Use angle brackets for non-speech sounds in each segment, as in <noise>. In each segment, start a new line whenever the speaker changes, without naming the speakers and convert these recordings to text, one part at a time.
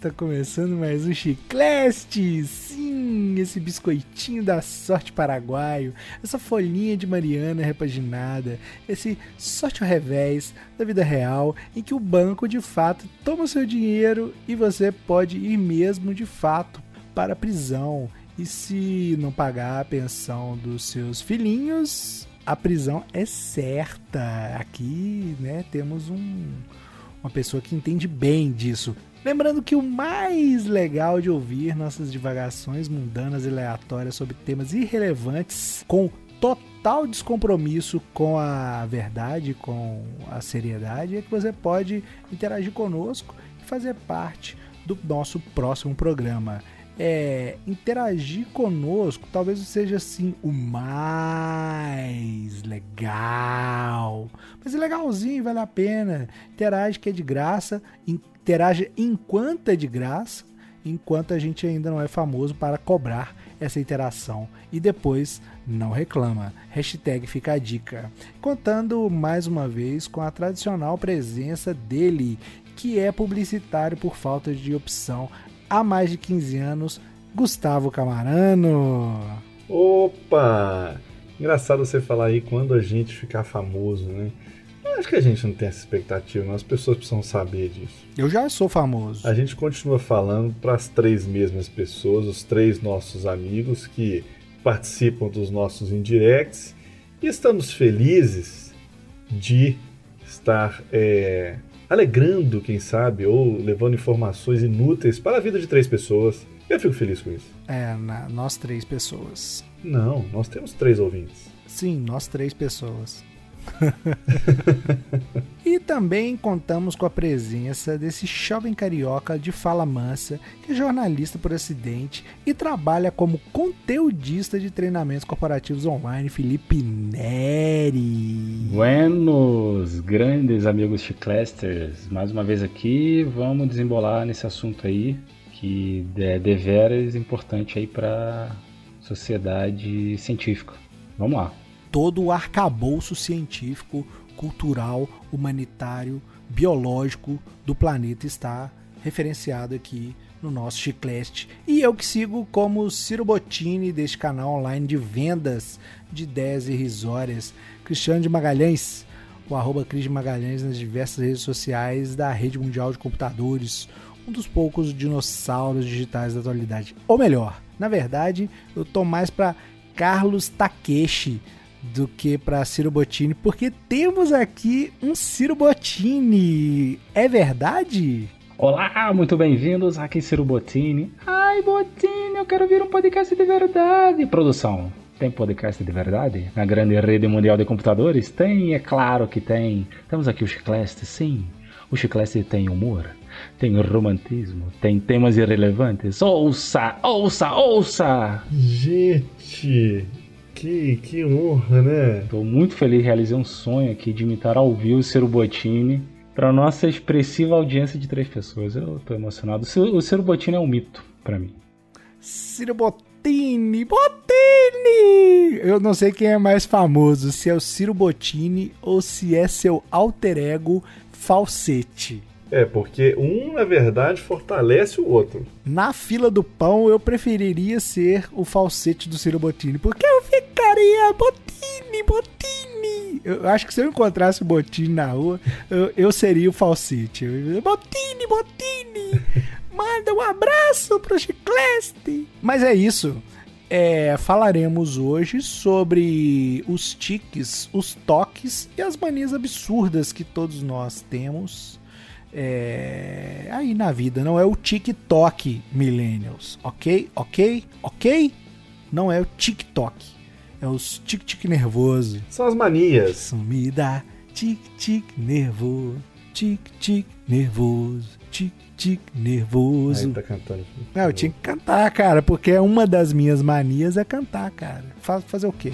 Está começando mais um Chicleste! Sim, esse biscoitinho da sorte paraguaio, essa folhinha de Mariana repaginada, esse sorte ao revés da vida real, em que o banco de fato toma o seu dinheiro e você pode ir mesmo de fato para a prisão. E se não pagar a pensão dos seus filhinhos, a prisão é certa. Aqui, né, temos um, uma pessoa que entende bem disso. Lembrando que o mais legal de ouvir nossas divagações mundanas e aleatórias sobre temas irrelevantes com total descompromisso com a verdade, com a seriedade, é que você pode interagir conosco e fazer parte do nosso próximo programa é, interagir conosco talvez seja assim o mais legal. Mas é legalzinho, vale a pena. Interage que é de graça, interage enquanto é de graça, enquanto a gente ainda não é famoso para cobrar essa interação. E depois não reclama. Hashtag fica a dica. Contando mais uma vez com a tradicional presença dele, que é publicitário por falta de opção há mais de 15 anos, Gustavo Camarano.
Opa! Engraçado você falar aí quando a gente ficar famoso, né? Acho que a gente não tem essa expectativa, não. as pessoas precisam saber disso.
Eu já sou famoso.
A gente continua falando para as três mesmas pessoas, os três nossos amigos que participam dos nossos indirects, e estamos felizes de estar é, alegrando, quem sabe, ou levando informações inúteis para a vida de três pessoas. Eu fico feliz com isso.
É, na, nós três pessoas.
Não, nós temos três ouvintes.
Sim, nós três pessoas. <laughs> e também contamos com a presença desse jovem carioca de fala mansa, que é jornalista por acidente e trabalha como conteudista de treinamentos corporativos online, Felipe Neri.
Buenos, grandes amigos chiclesters, mais uma vez aqui, vamos desembolar nesse assunto aí que é deveras importante aí para sociedade científica. Vamos lá
todo o arcabouço científico, cultural, humanitário, biológico do planeta está referenciado aqui no nosso chiclete. E eu que sigo como Ciro Bottini deste canal online de vendas de ideias irrisórias, Cristiano de Magalhães, o arroba Cris de Magalhães nas diversas redes sociais da Rede Mundial de Computadores, um dos poucos dinossauros digitais da atualidade. Ou melhor, na verdade, eu tô mais para Carlos Takeshi, do que para Ciro Bottini, porque temos aqui um Ciro Bottini. É verdade?
Olá, muito bem-vindos aqui Ciro Bottini. Ai, Bottini, eu quero vir um podcast de verdade. Produção, tem podcast de verdade? Na grande rede mundial de computadores? Tem, é claro que tem. Temos aqui o Chicleste, sim. O Chicleste tem humor, tem romantismo, tem temas irrelevantes. Ouça, ouça, ouça!
Gente, que, que honra, né?
Tô muito feliz, realizei um sonho aqui de imitar ao vivo o Ciro Bottini para nossa expressiva audiência de três pessoas. Eu tô emocionado. O Ciro Bottini é um mito para mim.
Ciro Bottini, Bottini! Eu não sei quem é mais famoso, se é o Ciro Bottini ou se é seu alter ego Falsete.
É, porque um, na verdade, fortalece o outro.
Na fila do pão, eu preferiria ser o falsete do Ciro Bottini, porque eu ficaria Bottini, Bottini. Eu acho que se eu encontrasse o Bottini na rua, eu, eu seria o falsete. Eu, Bottini, Bottini, <laughs> manda um abraço pro Chicleste. Mas é isso. É, falaremos hoje sobre os tiques, os toques e as manias absurdas que todos nós temos é, aí na vida. Não é o TikTok, millennials. Ok? Ok? Ok? Não é o TikTok. É os tic-tic nervoso.
São as manias.
Sumida, tic-tic nervoso. Tic-tic nervoso. Tic-tic nervoso.
Aí tá cantando.
Não, eu tinha que cantar, cara, porque uma das minhas manias é cantar, cara. Fazer o quê?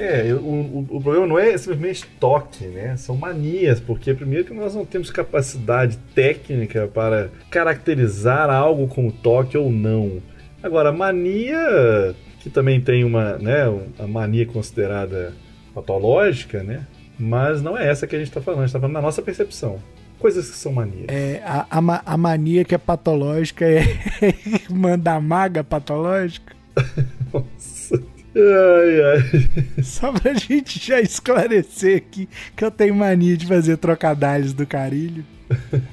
É, o, o, o, problema não é simplesmente toque, né? São manias, porque primeiro que nós não temos capacidade técnica para caracterizar algo como toque ou não. Agora, mania, que também tem uma, né, a mania considerada patológica, né? Mas não é essa que a gente está falando, a gente está falando da nossa percepção. Coisas que são manias.
É, a, a, a mania que é patológica é <laughs> mandar maga patológica? <laughs>
Nossa. Ai, ai. <laughs>
Só pra gente já esclarecer aqui que eu tenho mania de fazer trocadilhos do carilho.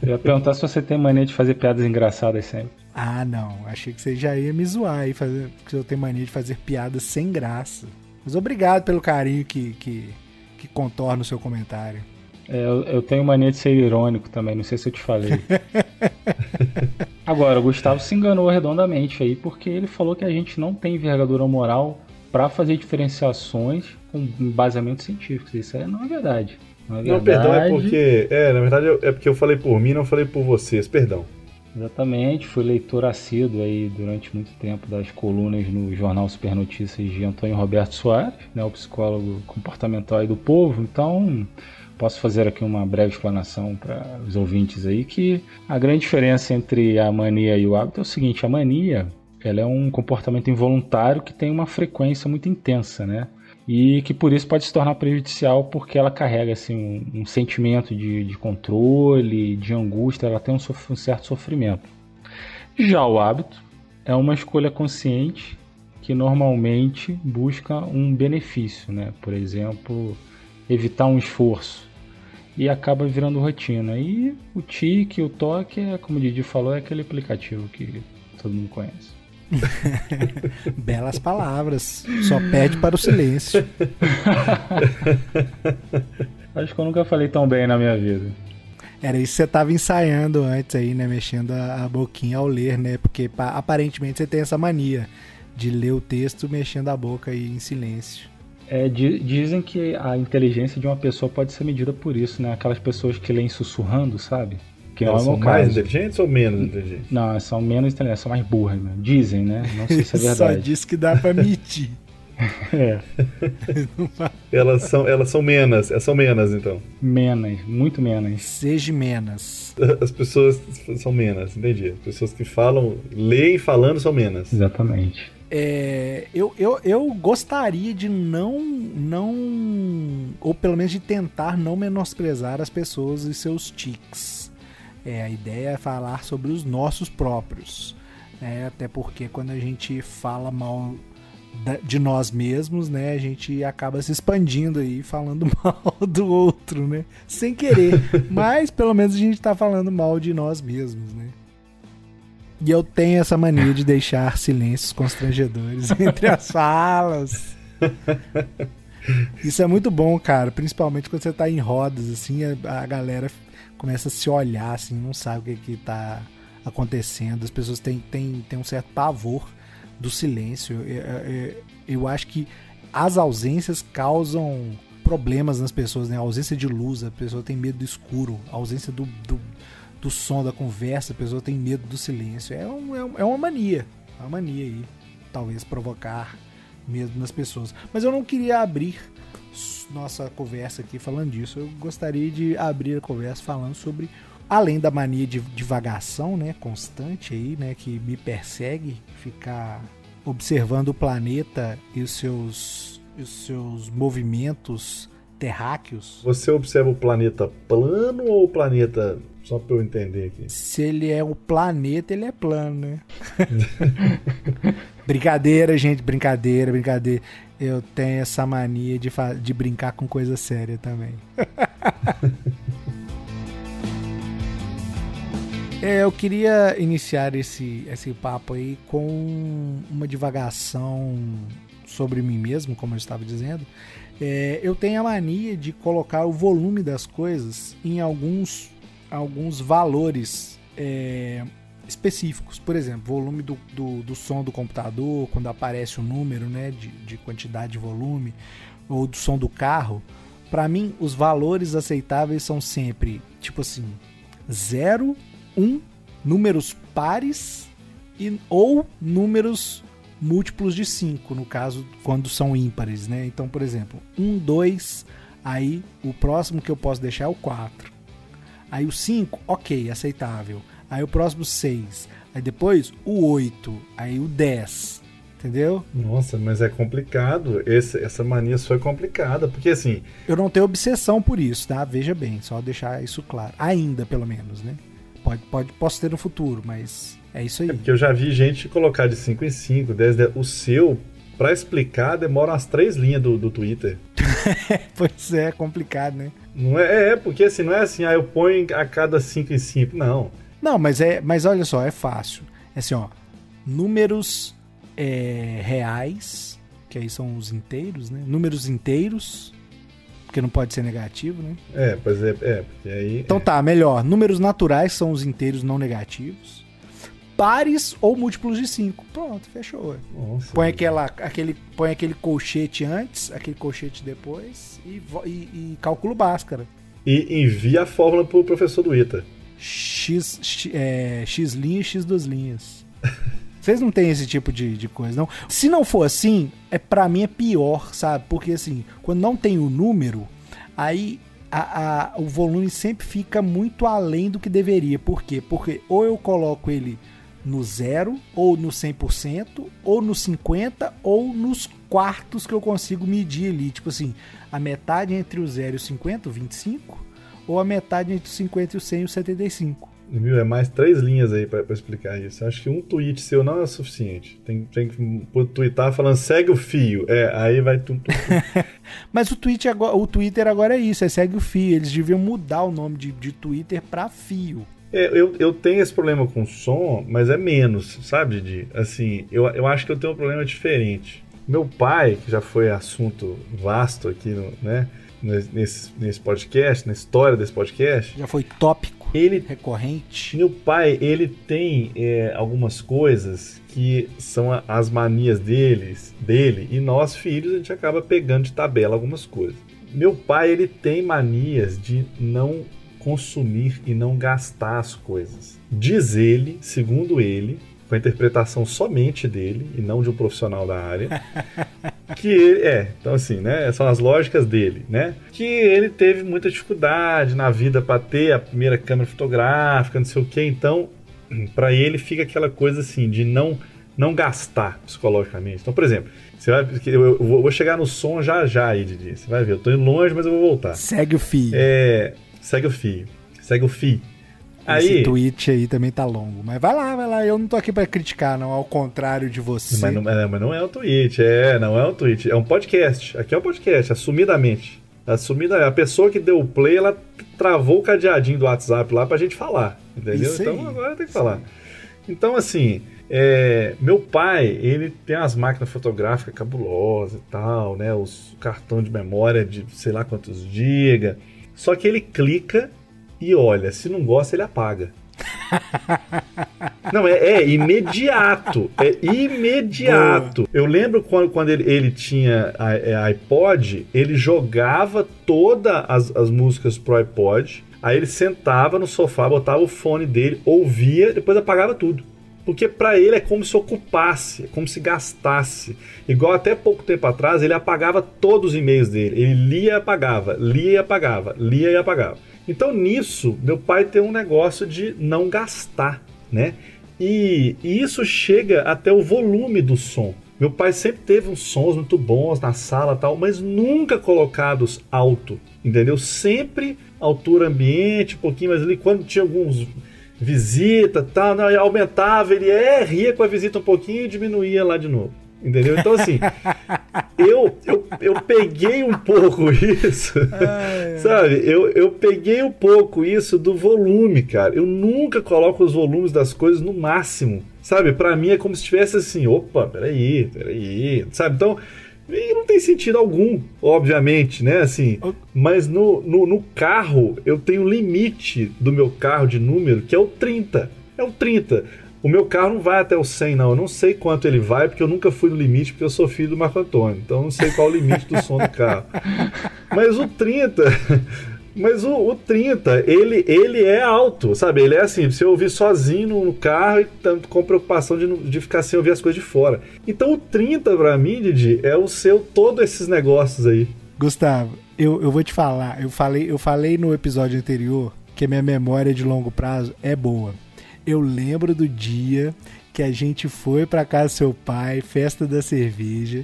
Eu ia perguntar se você tem mania de fazer piadas engraçadas sempre.
Ah, não. Achei que você já ia me zoar aí, fazer, porque eu tenho mania de fazer piadas sem graça. Mas obrigado pelo carinho que, que, que contorna o seu comentário.
É, eu, eu, tenho mania de ser irônico também, não sei se eu te falei. <laughs> Agora, o Gustavo se enganou redondamente aí, porque ele falou que a gente não tem envergadura moral para fazer diferenciações com embasamento científico. Isso aí não é verdade. Não, é
não perdão, é porque. É, na verdade é porque eu falei por mim, não falei por vocês, perdão.
Exatamente, fui leitor assíduo aí durante muito tempo das colunas no jornal Super Notícias de Antônio Roberto Soares, né, o psicólogo comportamental aí do povo. Então, posso fazer aqui uma breve explanação para os ouvintes aí que a grande diferença entre a mania e o hábito é o seguinte: a mania ela é um comportamento involuntário que tem uma frequência muito intensa, né? E que por isso pode se tornar prejudicial porque ela carrega assim, um, um sentimento de, de, controle, de angústia, ela tem um, um certo sofrimento. Já o hábito é uma escolha consciente que normalmente busca um benefício, né? Por exemplo, evitar um esforço e acaba virando rotina. E o tique, o toque, é, como o Didi falou, é aquele aplicativo que todo mundo conhece. <laughs>
Belas palavras. Só pede para o silêncio. <laughs>
Acho que eu nunca falei tão bem na minha vida.
Era isso que você estava ensaiando antes aí, né? Mexendo a, a boquinha ao ler, né? Porque aparentemente você tem essa mania de ler o texto mexendo a boca aí em silêncio.
É, dizem que a inteligência de uma pessoa pode ser medida por isso, né? Aquelas pessoas que leem sussurrando, sabe?
Que Elas são mais inteligentes ou menos inteligentes?
Não, são menos inteligentes, são mais burras, né? Dizem, né? Não sei se é <laughs> verdade.
Só diz que dá pra medir. <laughs>
é. <laughs>
elas, são, elas são menos, são menos então.
Menos, muito menos.
Seja menos.
As pessoas são menos, entendi. As pessoas que falam, leem falando são menos.
Exatamente.
É, eu, eu, eu gostaria de não, não, ou pelo menos de tentar não menosprezar as pessoas e seus tics. É, a ideia é falar sobre os nossos próprios. Né? Até porque quando a gente fala mal de nós mesmos, né, a gente acaba se expandindo aí, falando <laughs> mal do outro, né? Sem querer. <laughs> Mas pelo menos a gente está falando mal de nós mesmos, né? E eu tenho essa mania de deixar silêncios constrangedores <laughs> entre as falas. Isso é muito bom, cara. Principalmente quando você tá em rodas, assim, a, a galera começa a se olhar, assim, não sabe o que, que tá acontecendo. As pessoas têm, têm, têm um certo pavor do silêncio. Eu, eu, eu acho que as ausências causam problemas nas pessoas, né? A ausência de luz, a pessoa tem medo do escuro, a ausência do, do do som da conversa, a pessoa tem medo do silêncio. É, um, é, é uma mania. É uma mania aí. Talvez provocar mesmo nas pessoas. Mas eu não queria abrir nossa conversa aqui falando disso. Eu gostaria de abrir a conversa falando sobre além da mania de divagação, né, constante aí, né, que me persegue, ficar observando o planeta e os seus os seus movimentos terráqueos.
Você observa o planeta plano ou o planeta só pra eu entender aqui.
Se ele é o planeta, ele é plano, né? <laughs> brincadeira, gente, brincadeira, brincadeira. Eu tenho essa mania de, de brincar com coisa séria também. <laughs> é, eu queria iniciar esse, esse papo aí com uma divagação sobre mim mesmo, como eu estava dizendo. É, eu tenho a mania de colocar o volume das coisas em alguns alguns valores é, específicos. Por exemplo, volume do, do, do, som do computador, quando aparece o um número né, de, de quantidade de volume, ou do som do carro. Para mim, os valores aceitáveis são sempre tipo assim: 0, 1, um, números pares e, ou números múltiplos de 5, no caso, quando são ímpares. Né? Então, por exemplo, 1, 2, aí o próximo que eu posso deixar é o 4. Aí o 5, ok, aceitável. Aí o próximo 6. Aí depois o 8. Aí o 10. Entendeu?
Nossa, mas é complicado. Esse, essa mania foi complicada, porque assim.
Eu não tenho obsessão por isso, tá? Veja bem, só deixar isso claro. Ainda, pelo menos, né? Pode, pode, posso ter no futuro, mas é isso aí.
É porque eu já vi gente colocar de 5 em 5, 10, 10. O seu, pra explicar, demora umas três linhas do, do Twitter. <laughs>
pois é, complicado, né?
Não é, é, porque assim, não é assim, ah, eu ponho a cada 5 em 5. Não.
Não, mas é. Mas olha só, é fácil. É assim, ó. Números é, reais, que aí são os inteiros, né? Números inteiros, porque não pode ser negativo, né?
É, pois é, é porque aí.
Então
é.
tá, melhor. Números naturais são os inteiros não negativos. Pares ou múltiplos de 5. Pronto, fechou.
Nossa,
põe, aquela, aquele, põe aquele colchete antes, aquele colchete depois e, e, e cálculo Bhaskara.
E envia a fórmula pro professor do ITA.
X, x, é, x linha e x duas linhas. <laughs> Vocês não têm esse tipo de, de coisa, não? Se não for assim, é para mim é pior, sabe? Porque assim, quando não tem o número, aí a, a, o volume sempre fica muito além do que deveria. Por quê? Porque ou eu coloco ele no zero, ou no 100%, ou no 50%, ou nos quartos que eu consigo medir ali. Tipo assim, a metade entre o 0 e o 50, o 25, ou a metade entre o 50 e o 100 e o 75.
Viu? É mais três linhas aí pra, pra, explicar isso. Acho que um tweet seu não é suficiente. Tem, tem que twittar falando segue o fio. É, aí vai tudo. <laughs>
Mas o, tweet agora, o Twitter agora é isso, é segue o fio. Eles deviam mudar o nome de, de Twitter pra fio.
É, eu, eu tenho esse problema com som, mas é menos, sabe, Didi? Assim, eu, eu acho que eu tenho um problema diferente. Meu pai, que já foi assunto vasto aqui, no, né? Nesse, nesse podcast, na história desse podcast.
Já foi tópico,
ele,
recorrente.
Meu pai, ele tem é, algumas coisas que são as manias deles, dele, e nós, filhos, a gente acaba pegando de tabela algumas coisas. Meu pai, ele tem manias de não consumir e não gastar as coisas. Diz ele, segundo ele, com a interpretação somente dele e não de um profissional da área, <laughs> que ele é, então assim, né, são as lógicas dele, né? Que ele teve muita dificuldade na vida para ter a primeira câmera fotográfica, não sei o que, então para ele fica aquela coisa assim de não não gastar psicologicamente. Então, por exemplo, você vai, eu vou chegar no som já já aí, Didi. Você vai ver, eu tô indo longe, mas eu vou voltar.
Segue o fio.
É, segue o fio. Segue o fio.
Esse tweet aí também tá longo. Mas vai lá, vai lá. Eu não tô aqui para criticar, não. Ao contrário de você.
Mas não, é, mas não é um tweet, é, não é um tweet. É um podcast. Aqui é um podcast, assumidamente. Assumida, a pessoa que deu o play, ela travou o cadeadinho do WhatsApp lá pra gente falar. Entendeu? Então agora tem que falar. Então, assim, é, meu pai, ele tem as máquinas fotográficas cabulosas e tal, né? Os cartão de memória de sei lá quantos gigas. Só que ele clica e olha, se não gosta, ele apaga. <laughs> Não, é, é, imediato. É imediato. Boa. Eu lembro quando, quando ele, ele tinha é, iPod, ele jogava todas as, as músicas pro iPod. Aí ele sentava no sofá, botava o fone dele, ouvia, depois apagava tudo. Porque para ele é como se ocupasse, é como se gastasse. Igual até pouco tempo atrás, ele apagava todos os e-mails dele. Ele lia e apagava, lia e apagava, lia e apagava. Então nisso, meu pai tem um negócio de não gastar, né? E, e, isso chega até o volume do som. Meu pai sempre teve uns sons muito bons na sala tal, mas nunca colocados alto, entendeu? Sempre altura ambiente, um pouquinho mais ali. Quando tinha alguns visita tal, não, aumentava, ele é, ria com a visita um pouquinho e diminuía lá de novo. Entendeu? Então, assim, <laughs> eu, eu, eu peguei um pouco <laughs> isso, ai, sabe? Eu, eu peguei um pouco isso do volume, cara. Eu nunca coloco os volumes das coisas no máximo, sabe? Para mim é como se tivesse assim, opa, peraí, peraí, sabe? Então, e não tem sentido algum, obviamente, né? Assim, mas no, no, no carro eu tenho limite do meu carro de número, que é o 30. É o 30. O meu carro não vai até o 100, não. Eu não sei quanto ele vai, porque eu nunca fui no limite, porque eu sou filho do Marco Antônio. Então eu não sei qual o limite do som do carro. <laughs> Mas o 30. Mas o, o 30, ele, ele é alto, sabe? Ele é assim, você ouvir sozinho no, carro e com preocupação de, de ficar sem ouvir as coisas de fora. Então o 30, pra mim, Didi, é o seu todos esses negócios aí.
Gustavo, eu, eu vou te falar, eu falei, eu falei no episódio anterior que a minha memória de longo prazo é boa. eu lembro do dia que a gente foi pra casa do seu pai, festa da cerveja.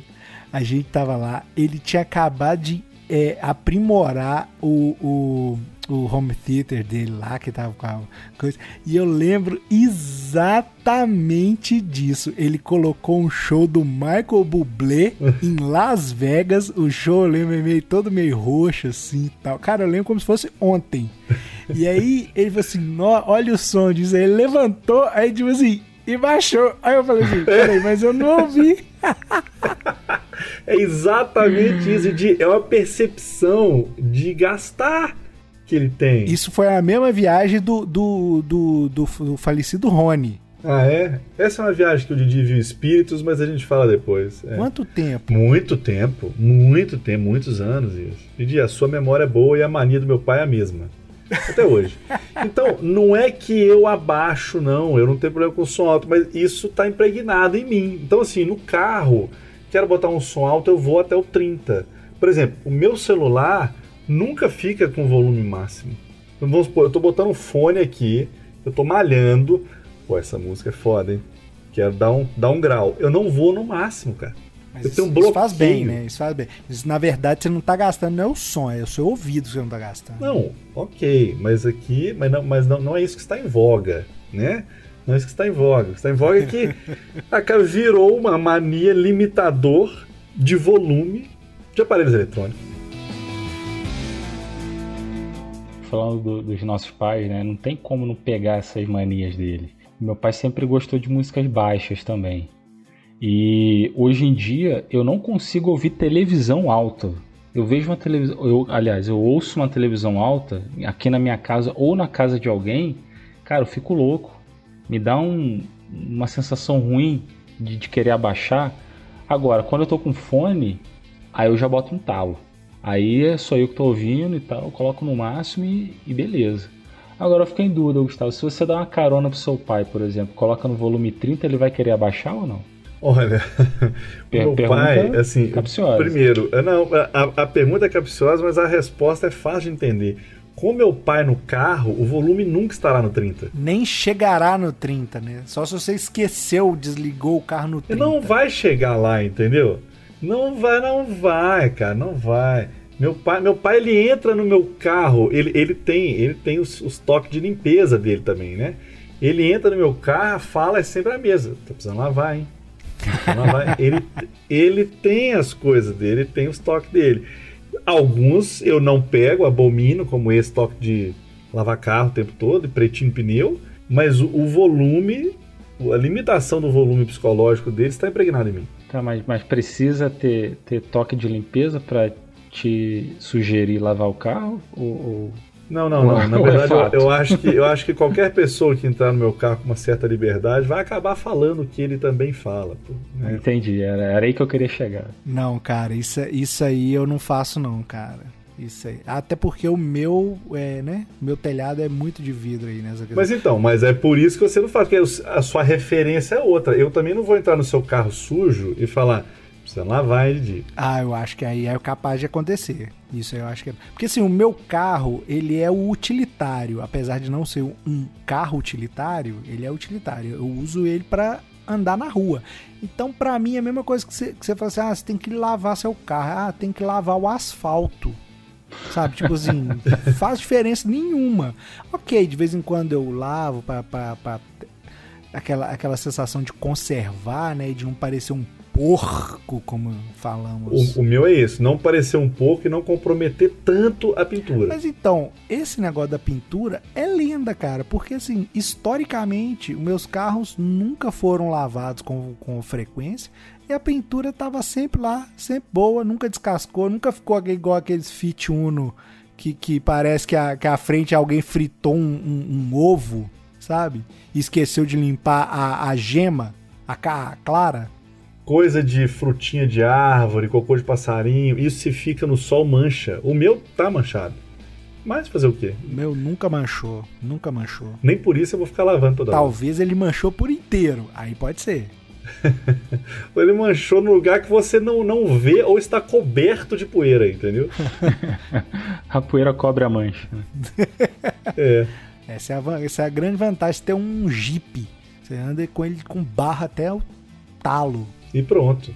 A gente tava lá, ele tinha acabado de é, aprimorar o, o, o home theater dele lá, que tava com a coisa. E eu lembro exatamente disso. Ele colocou um show do Michael Bublé <laughs> em Las Vegas. O show, eu lembro, é meio, todo meio roxo assim e tal. Cara, eu lembro como se fosse ontem. <laughs> E aí ele falou assim: olha o som disso. Aí ele levantou, aí tipo assim, e baixou. Aí eu falei assim: peraí, mas eu não ouvi. <laughs>
é exatamente isso. De, é uma percepção de gastar que ele tem.
Isso foi a mesma viagem do, do, do, do, do falecido Rony.
Ah, é? Essa é uma viagem que o Didi viu espíritos, mas a gente fala depois. É.
Quanto tempo?
Muito tempo, muito tempo, muitos anos isso. Didi, a sua memória é boa e a mania do meu pai é a mesma. Até hoje. Então, não é que eu abaixo, não. Eu não tenho problema com som alto, mas isso está impregnado em mim. Então, assim, no carro, quero botar um som alto, eu vou até o 30. Por exemplo, o meu celular nunca fica com volume máximo. Então, vamos supor, eu estou botando um fone aqui, eu estou malhando. Pô, essa música é foda, hein? Quero dar um, dar um grau. Eu não vou no máximo, cara.
Mas um bloqueio. Isso faz bem, né? Isso faz bem. Isso, na verdade, você não está gastando não é o som, é o seu ouvido que você não está gastando.
Não, ok. Mas aqui, mas, não, mas não, não é isso que está em voga, né? Não é isso que está em voga. O que está em voga é que <laughs> a cara virou uma mania limitador de volume de aparelhos eletrônicos.
Falando do, dos nossos pais, né? Não tem como não pegar essas manias dele. Meu pai sempre gostou de músicas baixas também. E hoje em dia eu não consigo ouvir televisão alta. Eu vejo uma televisão, eu, aliás, eu ouço uma televisão alta aqui na minha casa ou na casa de alguém, cara, eu fico louco. Me dá um, uma sensação ruim de, de querer abaixar. Agora, quando eu tô com fone, aí eu já boto um talo. Aí é só eu que tô ouvindo e tal, coloco no máximo e, e beleza. Agora eu fico em dúvida, Gustavo, se você dá uma carona pro seu pai, por exemplo, coloca no volume 30, ele vai querer abaixar ou não?
Olha, <laughs> o meu pai, assim, capciosa. primeiro, é, não, a, a pergunta é capciosa, mas a resposta é fácil de entender. Com meu pai no carro, o volume nunca estará no 30.
Nem chegará no 30, né? Só se você esqueceu, desligou o carro no 30.
Não vai chegar lá, entendeu? Não vai, não vai, cara, não vai. Meu pai, meu pai ele entra no meu carro, ele, ele tem, ele tem os, os toques de limpeza dele também, né? Ele entra no meu carro, fala é sempre a mesa. Tô precisando lavar, hein? Ele, ele tem as coisas dele, tem os toques dele. Alguns eu não pego, abomino, como esse toque de lavar carro o tempo todo, pretinho pneu, mas o, o volume, a limitação do volume psicológico dele está impregnado em mim.
Tá, mas, mas precisa ter, ter toque de limpeza para te sugerir lavar o carro? Ou, ou
não, não, não. Na é verdade, eu, eu, acho que, eu acho que qualquer pessoa que entrar no meu carro com uma certa liberdade vai acabar falando o que ele também fala.
Né? Entendi, era, era aí que eu queria chegar.
Não, cara, isso, isso aí eu não faço, não, cara. Isso aí. Até porque o meu, é, né? Meu telhado é muito de vidro aí nessa
Mas então, mas é por isso que você não faz, porque a sua referência é outra. Eu também não vou entrar no seu carro sujo e falar Precisa lavar ele de.
Ah, eu acho que aí é capaz de acontecer. Isso eu acho que é. Porque assim, o meu carro, ele é o utilitário. Apesar de não ser um carro utilitário, ele é utilitário. Eu uso ele para andar na rua. Então, para mim, é a mesma coisa que você, que você fala assim: ah, você tem que lavar seu carro. Ah, tem que lavar o asfalto. Sabe? Tipo assim, <laughs> faz diferença nenhuma. Ok, de vez em quando eu lavo para aquela, aquela sensação de conservar, né? De não parecer um porco, como falamos.
O, o, meu é esse, não parecer um porco e não comprometer tanto a pintura.
Mas então, esse negócio da pintura é lenda, cara, porque assim, historicamente, os meus carros nunca foram lavados com, com frequência e a pintura estava sempre lá, sempre boa, nunca descascou, nunca ficou igual aqueles Fit Uno que, que parece que a, que a frente alguém fritou um, um, um ovo, sabe? E esqueceu de limpar a, a gema, a, a clara
coisa de frutinha de árvore, cocô de passarinho, isso se fica no sol mancha. O meu tá manchado. Mas fazer o quê?
O meu nunca manchou, nunca manchou.
Nem por isso eu vou ficar lavando toda
Talvez hora. ele manchou por inteiro, aí pode ser.
ou <laughs> ele manchou no lugar que você não, não vê ou está coberto de poeira, entendeu? <laughs>
a poeira cobre a mancha. <laughs>
é.
Essa é a, essa é a grande vantagem de ter um Jeep. Você anda com ele com barra até o talo.
E pronto.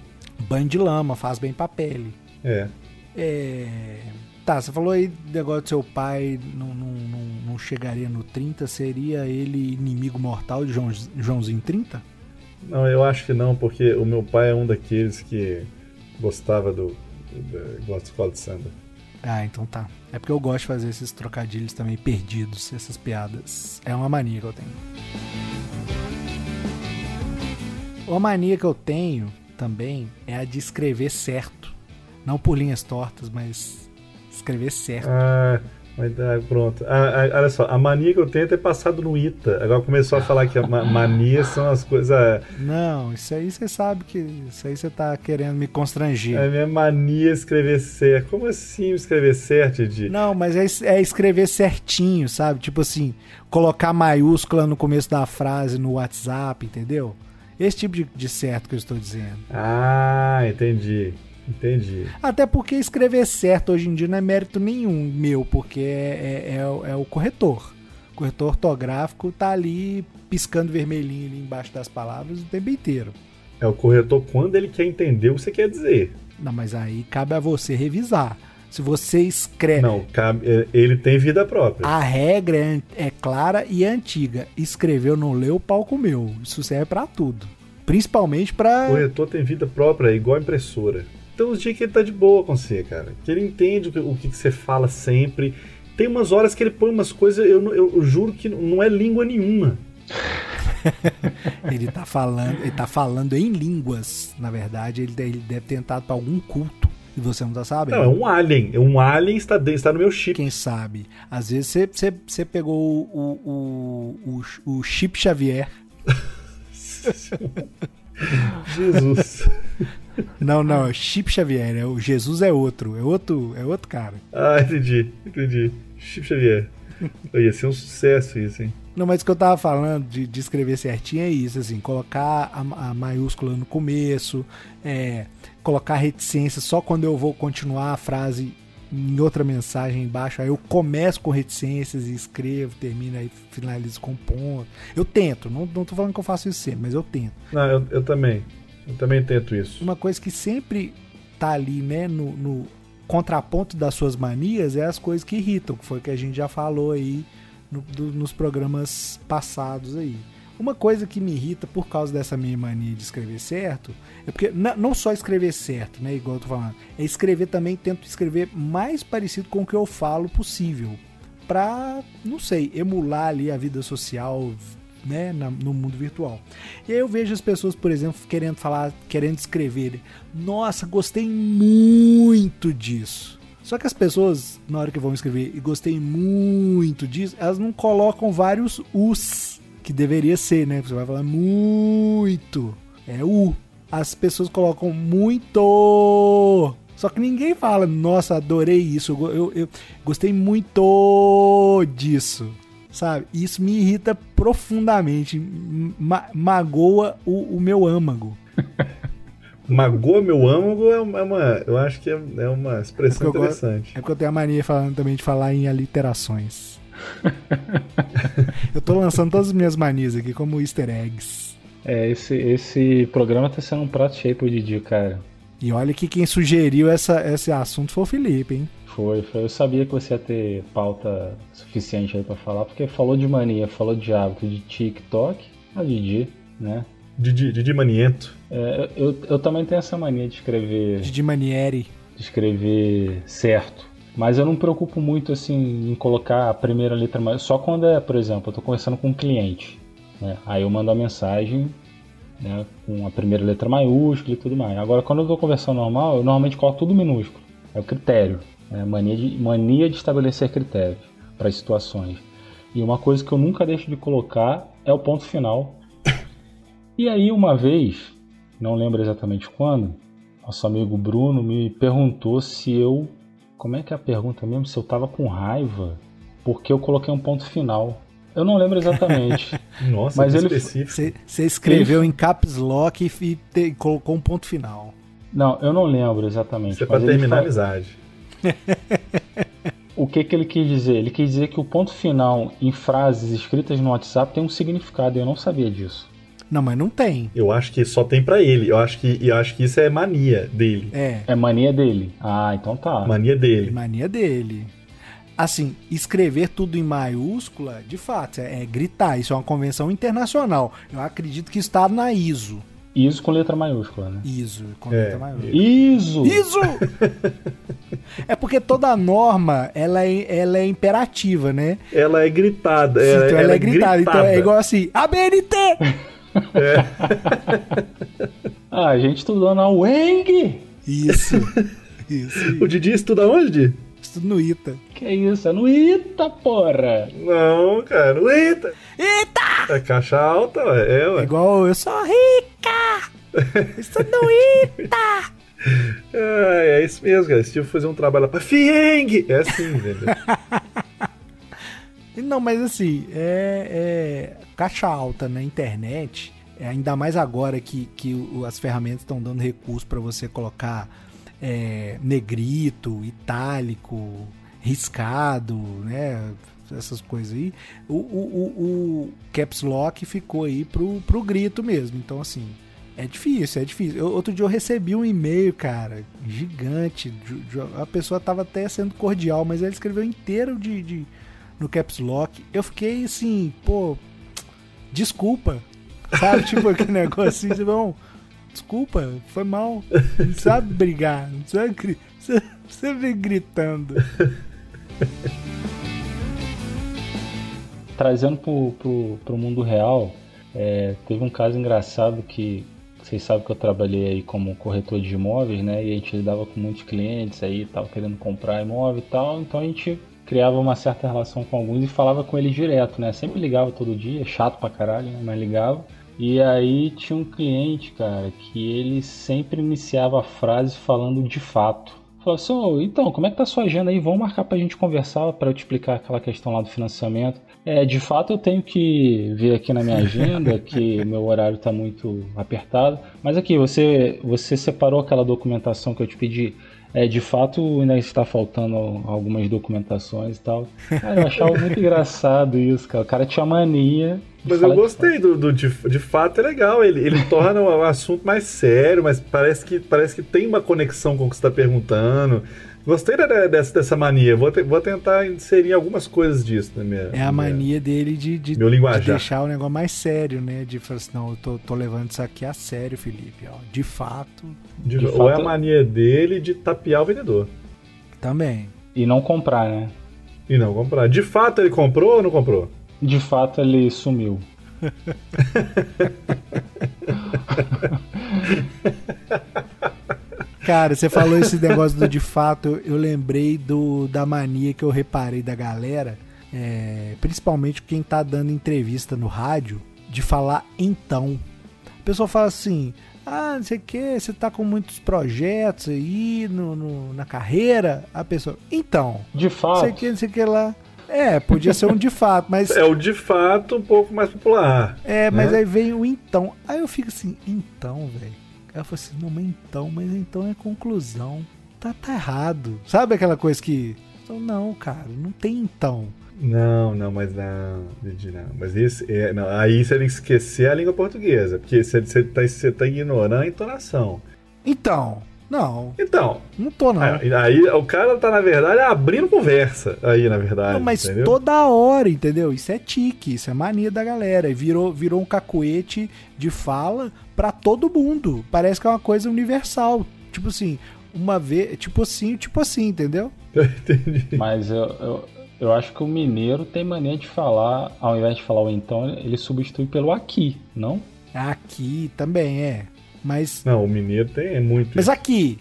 Banho de lama, faz bem pra pele.
É.
É... Tá, você falou aí do negócio do seu pai não, não, não, não chegaria no 30, seria ele inimigo mortal de João, Joãozinho 30?
Não, eu acho que não, porque o meu pai é um daqueles que gostava do. do gosta de escola de samba.
Ah, então tá. É porque eu gosto de fazer esses trocadilhos também perdidos, essas piadas. É uma mania que eu tenho. Uma mania que eu tenho também é a de escrever certo. Não por linhas tortas, mas escrever certo.
Ah, mas ah, pronto. Ah, ah, olha só, a mania que eu tenho é ter passado no ITA. Agora começou a falar que a ma <laughs> mania são as coisas.
Não, isso aí você sabe que. Isso aí você tá querendo me constranger.
É minha mania escrever certo. Como assim escrever certo, Didi?
Não, mas é, é escrever certinho, sabe? Tipo assim, colocar maiúscula no começo da frase no WhatsApp, entendeu? Esse tipo de, de certo que eu estou dizendo.
Ah, entendi. Entendi.
Até porque escrever certo hoje em dia não é mérito nenhum meu, porque é, é, é, é o corretor. O corretor ortográfico tá ali piscando vermelhinho ali embaixo das palavras o tempo inteiro.
É o corretor quando ele quer entender o que você quer dizer.
Não, mas aí cabe a você revisar. Se você escreve.
Não, cabe, ele tem vida própria.
A regra é, é clara e antiga. Escreveu, não leu, pau comeu. Isso serve para tudo. Principalmente para.
O corretor tem vida própria, igual a impressora. Então os dias que ele tá de boa com você, cara. Que ele entende o que, que você fala sempre. Tem umas horas que ele põe umas coisas, eu, eu, eu juro que não é língua nenhuma. <laughs>
ele tá falando, ele tá falando em línguas, na verdade, ele, ele deve ter entrado para algum culto e você não tá sabendo.
Não, é um alien. É um alien está, está no meu chip.
Quem sabe? Às vezes você, você, você pegou o, o, o, o chip Xavier. <laughs>
Jesus.
Não, não, é Chip Xavier. É o Jesus é outro. É outro, é outro cara.
Ah, entendi. Entendi. Chip Xavier. Ia ser um sucesso isso, hein?
Não, mas o que eu tava falando de, de escrever certinho é isso, assim, colocar a, a maiúscula no começo, é, colocar reticência só quando eu vou continuar a frase em outra mensagem embaixo, aí eu começo com reticências e escrevo, termino e finalizo com ponto. Eu tento, não, não tô falando que eu faço isso sempre, mas eu tento.
Não, eu, eu também. Eu também tento isso.
Uma coisa que sempre tá ali, né, no, no contraponto das suas manias é as coisas que irritam, que foi o que a gente já falou aí no, do, nos programas passados aí. Uma coisa que me irrita por causa dessa minha mania de escrever certo é porque não só escrever certo, né, igual eu tô falando, é escrever também, tento escrever mais parecido com o que eu falo possível, pra, não sei, emular ali a vida social, né, no mundo virtual. E aí eu vejo as pessoas, por exemplo, querendo falar, querendo escrever, nossa, gostei muito disso. Só que as pessoas, na hora que vão escrever e gostei muito disso, elas não colocam vários us que deveria ser, né? Você vai falar muito. É o. As pessoas colocam muito. Só que ninguém fala, nossa, adorei isso. Eu, eu, eu gostei muito disso. Sabe? Isso me irrita profundamente. Ma magoa o, o meu âmago. <laughs>
Magoa meu âmago é uma. Eu acho que é, é uma expressão é interessante.
é porque eu tenho a mania falando também de falar em aliterações. <laughs> eu tô lançando todas as minhas manias aqui como easter eggs.
É, esse, esse programa tá sendo um prato cheio pro Didi, cara.
E olha que quem sugeriu essa, esse assunto foi o Felipe, hein?
Foi, foi. Eu sabia que você ia ter pauta suficiente aí pra falar, porque falou de mania, falou de hábito de TikTok, a Didi, né?
Didi, Didi Maniento.
É, eu, eu também tenho essa mania de escrever.
Didi Manieri.
De escrever certo. Mas eu não me preocupo muito assim em colocar a primeira letra mais. Só quando é, por exemplo, eu estou conversando com um cliente. Né? Aí eu mando a mensagem né, com a primeira letra maiúscula e tudo mais. Agora, quando eu estou conversando normal, eu normalmente coloco tudo minúsculo. É o critério. Né? Mania, de, mania de estabelecer critérios para as situações. E uma coisa que eu nunca deixo de colocar é o ponto final. E aí, uma vez, não lembro exatamente quando, nosso amigo Bruno me perguntou se eu como é que é a pergunta mesmo? Se eu tava com raiva porque eu coloquei um ponto final. Eu não lembro exatamente. <laughs>
Nossa, mas ele específico.
Você escreveu ele... em caps lock e, te, colocou um ponto final.
Não, eu não lembro exatamente. Isso
é pra terminar a amizade.
o, que, que ele quis dizer? Ele quis dizer que o ponto final em frases escritas no WhatsApp tem um significado. Eu não sabia disso.
Não, mas não tem.
Eu acho que só tem pra ele. Eu acho que, eu acho que isso é mania dele.
É,
É mania dele. Ah, então tá.
Mania dele.
mania dele. Assim, escrever tudo em maiúscula, de fato, é, é gritar. Isso é uma convenção internacional. Eu acredito que está na ISO.
Isso com letra maiúscula, né?
ISO, com
É,
letra maiúscula.
ISO!
ISO! é porque toda norma, ela é, ela é imperativa, né?
Ela é gritada.
então
Ela,
ela,
ela
é gritada. Então é igual assim, ABNT! <laughs>
Ah, a gente estudou na UENG!
Isso. <laughs> Isso.
O Didi estuda onde?
Isso tudo no ITA.
Que isso? É no ITA, porra!
Não, cara. Eita!
Eita!
É caixa alta, ué. É,
É
ué.
igual eu sou rica! <laughs> Isso no ITA!
É, é isso mesmo, cara. Se eu fazer um trabalho lá pra Fieng! É assim, entendeu?
Não, mas assim, é, é caixa alta na internet, é, ainda mais agora que, que as ferramentas estão dando recurso para você colocar é, negrito, itálico, riscado, né? Essas coisas aí. O, o, o, o Caps Lock ficou aí pro, pro grito mesmo. Então, assim, é difícil, é difícil. Eu- outro dia eu recebi um e-mail, cara, gigante. de- de- a pessoa tava até sendo cordial, mas ele escreveu inteiro de, de- no Caps Lock. Eu fiquei assim, pô, desculpa. Sabe, <laughs> tipo aquele negócio assim, bom, desculpa, foi mal. Não precisa brigar, não precisa, precisa vir gritando.
Trazendo pro, pro, pro mundo real, é, teve um caso engraçado que vocês sabem que eu trabalhei aí como corretor de imóveis, né? E a gente lidava com muitos clientes aí, tava querendo comprar imóvel e tal, então a gente criava uma certa relação com alguns e falava com eles direto, né? Sempre ligava todo dia, chato pra caralho, né? Mas ligava. E aí tinha um cliente, cara, que ele sempre iniciava a frase falando de fato. Falou assim, "Ô, então, como é que tá a sua agenda aí? Vamos marcar pra gente conversar pra eu te explicar aquela questão lá do financiamento. É, de fato eu tenho que ver aqui na minha agenda <laughs> que meu horário tá muito apertado. Mas aqui, você, você separou aquela documentação que eu te pedi. É, de fato ainda está faltando algumas documentações e tal. Cara, eu achava muito <laughs> engraçado isso, cara. O cara tinha mania.
Mas eu gostei do, do de, de fato é legal. Ele, ele <laughs> torna o assunto mais sério, mas parece que, parece que tem uma conexão com o que você está perguntando. Gostei da- dessa, dessa mania. Vou, te- vou tentar inserir algumas coisas disso na minha.
É a
na minha-
mania dele de, de,
Meu
de
linguajar.
deixar o negócio mais sério, né? De falar assim, não, eu tô, tô levando isso aqui a sério, Felipe. Ó, de fato,
de-
de
ou é a mania dele de tapear o vendedor.
também.
E não comprar, né?
E não comprar. De fato ele comprou ou não comprou?
De fato ele sumiu. <laughs> <laughs>
Cara, você falou esse negócio do de fato, eu lembrei do da mania que eu reparei da galera, é, principalmente quem tá dando entrevista no rádio, de falar então. A pessoa fala assim, ah, não sei o que, você tá com muitos projetos aí no, no- na carreira. A pessoa, então,
De
não
fato.
sei o que, não sei o que lá. É, podia ser um de fato, mas
É o de fato um pouco mais popular.
É, mas
né?
aí vem o então. Aí eu fico assim, então, velho. Aí eu falo assim, não, mas então, mas então é conclusão. Tá, tá errado. Sabe aquela coisa que. Então, não, cara, não tem então.
Não, não, mas não, não. Mas isso, é, não, aí você tem que esquecer a língua portuguesa, porque você, você, tá, você tá ignorando a entonação.
Então, não,
Então,
não tô não.
aí, aí o cara tá, na verdade, abrindo conversa aí, na verdade.
Não, mas
entendeu?
toda hora, entendeu? Isso é tique, isso é mania da galera. E Virou, virou um cacuete de fala pra todo mundo. Parece que é uma coisa universal. Tipo assim, uma vez. Tipo assim, tipo assim, entendeu? <laughs>
Entendi.
Mas eu, eu, eu acho que o mineiro tem mania de falar, ao invés de falar o então, ele substitui pelo aqui, não?
Aqui também é. Mas
Não, o mineiro tem é muito.
Mas aqui,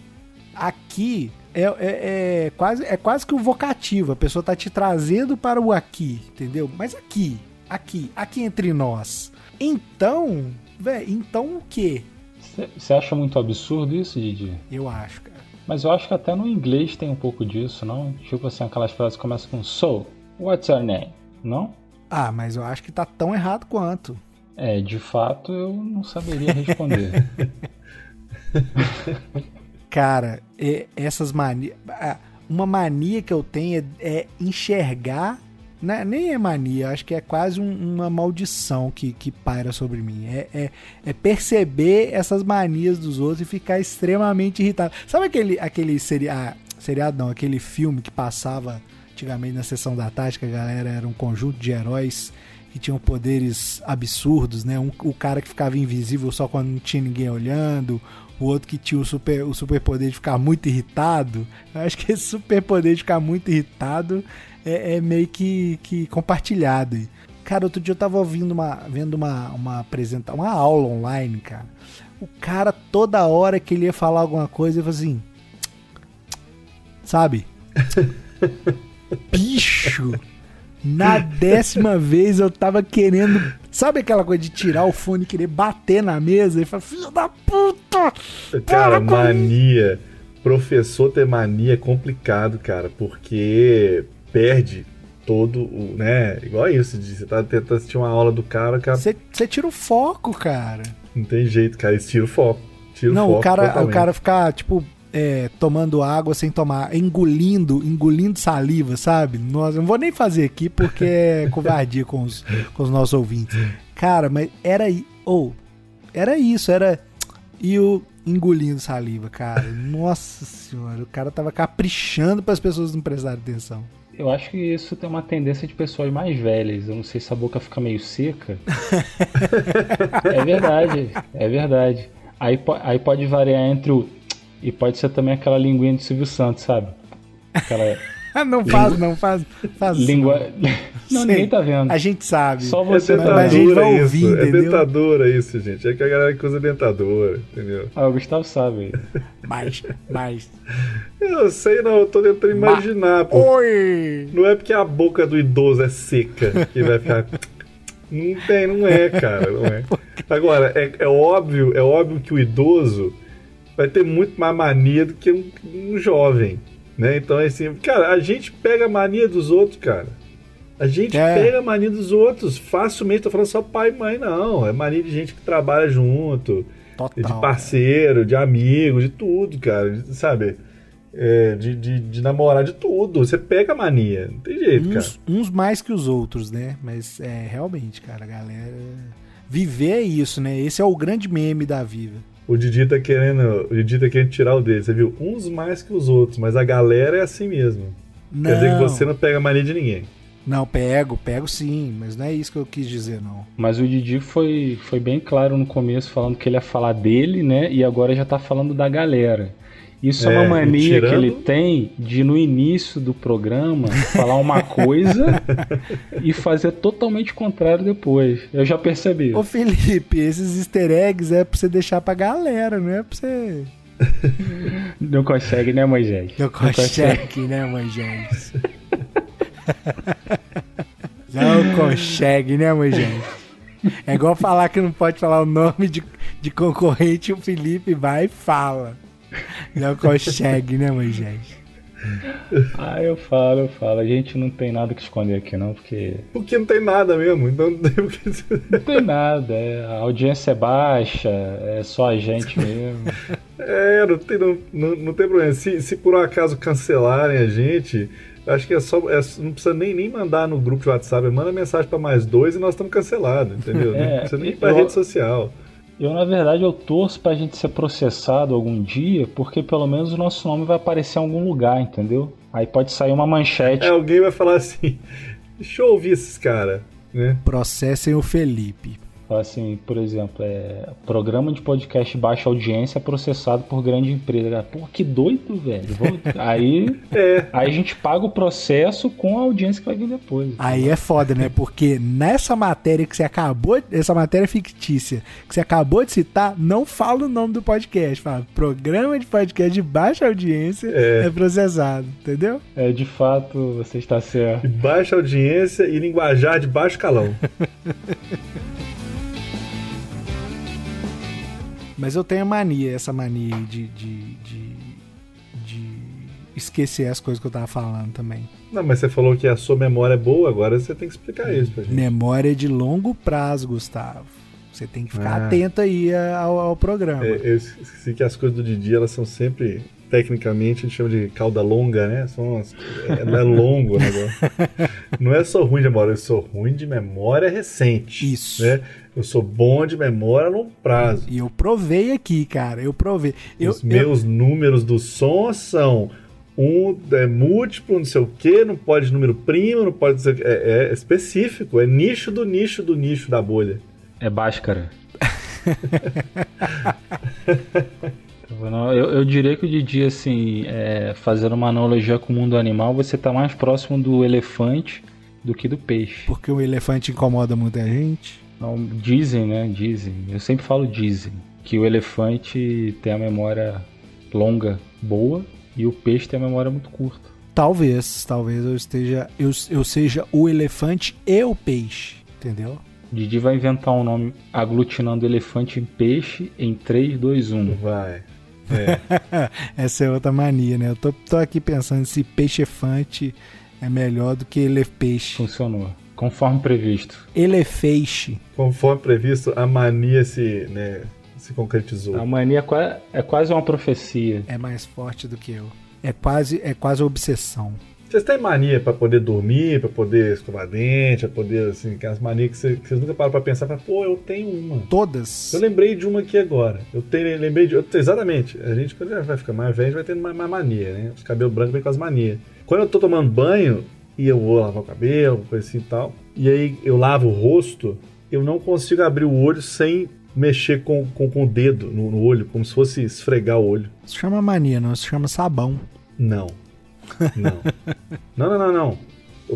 aqui é, é, é quase, é quase que o vocativo. A pessoa tá te trazendo para o aqui, entendeu? Mas aqui, aqui, aqui entre nós. Então, velho, então o quê?
Você acha muito absurdo isso, Didi?
Eu acho, cara.
Mas eu acho que até no inglês tem um pouco disso, não? Tipo assim, aquelas frases que começam com So, what's your name? Não?
Ah, mas eu acho que tá tão errado quanto.
É, de fato eu não saberia responder. <laughs>
Cara, essas manias. uma mania que eu tenho é, é enxergar. Né? Nem é mania, acho que é quase um, uma maldição que, que paira sobre mim. É, é, é, perceber essas manias dos outros e ficar extremamente irritado. Sabe aquele, aquele seria, ah, não, aquele filme que passava antigamente na sessão da tarde, que a galera era um conjunto de heróis que tinham poderes absurdos, né? Um, o cara que ficava invisível só quando não tinha ninguém olhando, o outro que tinha o super, o super poder de ficar muito irritado. Eu acho que esse super poder de ficar muito irritado é, é meio que, que compartilhado. Cara, outro dia eu tava ouvindo uma, vendo uma, uma apresentação, uma aula online, cara. O cara, toda hora que ele ia falar alguma coisa, ele falou assim. <tsk> Sabe? <laughs> Bicho! Na décima <laughs> vez eu tava querendo. Sabe aquela coisa de tirar o fone e querer bater na mesa e falar, filho da puta!
Cara, mania. Professor ter mania é complicado, cara, porque perde todo o. né? Igual isso, de você tá tentando assistir uma aula do cara, cara.
Você tira o foco, cara.
Não tem jeito, cara, eles tiram o foco. Tira
Não,
o, foco
o cara,
totalmente.
o cara ficar, tipo, é, tomando água sem tomar, engolindo, engolindo saliva, sabe? Nossa, não vou nem fazer aqui porque é <laughs> covardia com os, com os nossos ouvintes. Cara, mas era ou oh, era isso, era e o engolindo saliva, cara. Nossa senhora, o cara tava caprichando para as pessoas não prestarem atenção.
Eu acho que isso tem uma tendência de pessoas mais velhas. Eu não sei se a boca fica meio seca. <laughs> é verdade, é verdade. Aí, aí pode variar entre o e pode ser também aquela linguinha de Silvio Santos, sabe? Aquela. <laughs>
não faz, não faz. faz
Língua. <laughs> Não, Sei. ninguém tá vendo.
A gente sabe.
Só você é tá a gente vai ouvir, isso. É dentadura isso, gente. É que a galera que usa dentadura, entendeu?
Ah, o Gustavo sabe.
mais, mais.
Eu sei não, eu tô tentando imaginar. Pô.
Oi!
Não é porque a boca do idoso é seca que vai ficar. <laughs> Não tem, não é, cara, não é. Agora, é, é óbvio, é óbvio que o idoso vai ter muito mais mania do que um, um jovem. Né? Então, assim, cara, a gente pega a mania dos outros, cara. A gente é. pega a mania dos outros facilmente. Tô falando só pai e mãe, não. É mania de gente que trabalha junto, Total. de parceiro, de amigo, de tudo, cara. De, sabe? É, de, de, de, namorar, de tudo. Você pega a mania. Não tem jeito,
uns,
cara.
Uns mais que os outros, né? Mas é realmente, cara, a galera. Viver é isso, né? Esse é o grande meme da vida.
O Didi tá querendo. O Didi tá querendo tirar o dele. Você viu? Uns mais que os outros, mas a galera é assim mesmo. Não. Quer dizer que você não pega mania de ninguém.
Não, pego, pego sim, mas não é isso que eu quis dizer, não.
Mas o Didi foi, foi bem claro no começo, falando que ele ia falar dele, né? E agora já tá falando da galera. Isso é, é uma mania tirando... que ele tem de no início do programa falar uma coisa e fazer totalmente contrário depois. Eu já percebi.
Ô Felipe, esses easter eggs é pra você deixar pra galera, não é pra você.
Não consegue, né, Moisés?
Não, não consegue, consegue, né, Moisés? não consegue, né, Moisés? É igual falar que não pode falar o nome de, de concorrente, o Felipe vai e fala. Não consegue, né, Moisés?
Ah, eu falo, eu falo. A gente não tem nada que esconder aqui, não, porque.
Porque não tem nada mesmo, então não tem o que
Não tem nada, é, a audiência é baixa, é só a gente mesmo.
É, não tem, não, não, não tem problema. Se, se por um acaso cancelarem a gente, acho que é só. É, não precisa nem, nem mandar no grupo de WhatsApp, manda mensagem para mais dois e nós estamos cancelados, entendeu? É, não precisa nem ir pra eu... rede social.
Eu, na verdade, eu torço pra gente ser processado algum dia, porque pelo menos o nosso nome vai aparecer em algum lugar, entendeu? Aí pode sair uma manchete.
É, alguém vai falar assim: <laughs> deixa eu ouvir esses caras, né?
Processem o Felipe.
Assim, por exemplo, é, programa de podcast baixa audiência processado por grande empresa. Pô, que doido, velho. <laughs> aí, é. aí a gente paga o processo com a audiência que vai vir depois.
Aí é foda, né? Porque nessa matéria que você acabou, essa matéria fictícia que você acabou de citar, não fala o nome do podcast. Fala programa de podcast de baixa audiência é, é processado, entendeu?
É, de fato, você está certo.
De baixa audiência e linguajar de baixo calão. <laughs>
Mas eu tenho a mania, essa mania de, de, de, de, esquecer as coisas que eu tava falando também.
Não, mas você falou que a sua memória é boa, agora você tem que explicar isso pra gente.
Memória de longo prazo, Gustavo. Você tem que ficar ah. atento aí ao, ao programa.
É, eu esqueci que as coisas do Didi, elas são sempre tecnicamente a gente chama de cauda longa, né? São umas, é, não é longo o negócio. <laughs> Não é só ruim de memória, eu sou ruim de memória recente.
Isso.
Né? Eu sou bom de memória a longo prazo.
E eu provei aqui, cara. Eu provei. Eu,
Os meus eu... números do som são um é múltiplo, não sei o que, não pode número primo, não pode ser. É, é específico, é nicho do nicho do nicho da bolha.
É Bhaskara. eu, eu, diria que o Didi, assim, é, fazendo uma analogia com o mundo animal, você está mais próximo do elefante do que do peixe.
Porque o elefante incomoda muita gente?
Não, dizem, né? Dizem. Eu sempre falo dizem. Que o elefante tem a memória longa boa e o peixe tem a memória muito curta.
Talvez, talvez eu esteja. Eu, eu seja o elefante e o peixe, entendeu?
Didi vai inventar um nome aglutinando elefante em peixe em 3, 2, 1.
Vai. <laughs> É.
Essa é outra mania, né? Eu tô, tô aqui pensando se peixe-elefante é melhor do que elefeixe.
Funcionou. Conforme previsto.
Elefeixe.
Conforme previsto, a mania se, né, se concretizou.
A mania é quase uma profecia.
É mais forte do que eu. É quase, é quase obsessão.
Vocês têm mania para poder dormir, para poder escovar dente, para poder, assim, aquelas manias que vocês, que vocês nunca param para pensar, pô, eu tenho uma.
Todas?
Eu lembrei de uma aqui agora. Eu tenho, lembrei de. exatamente. A gente, quando vai ficar mais velho, vai tendo mais, mais mania, né? Os cabelos brancos vêm com as manias. Quando eu tô tomando banho e eu vou lavar o cabelo, coisa assim e tal, e aí eu lavo o rosto, eu não consigo abrir o olho sem mexer com, com, com o dedo no, no olho, como se fosse esfregar o olho.
Isso chama mania, não? Isso chama sabão.
Não. Não. não, não, não, não.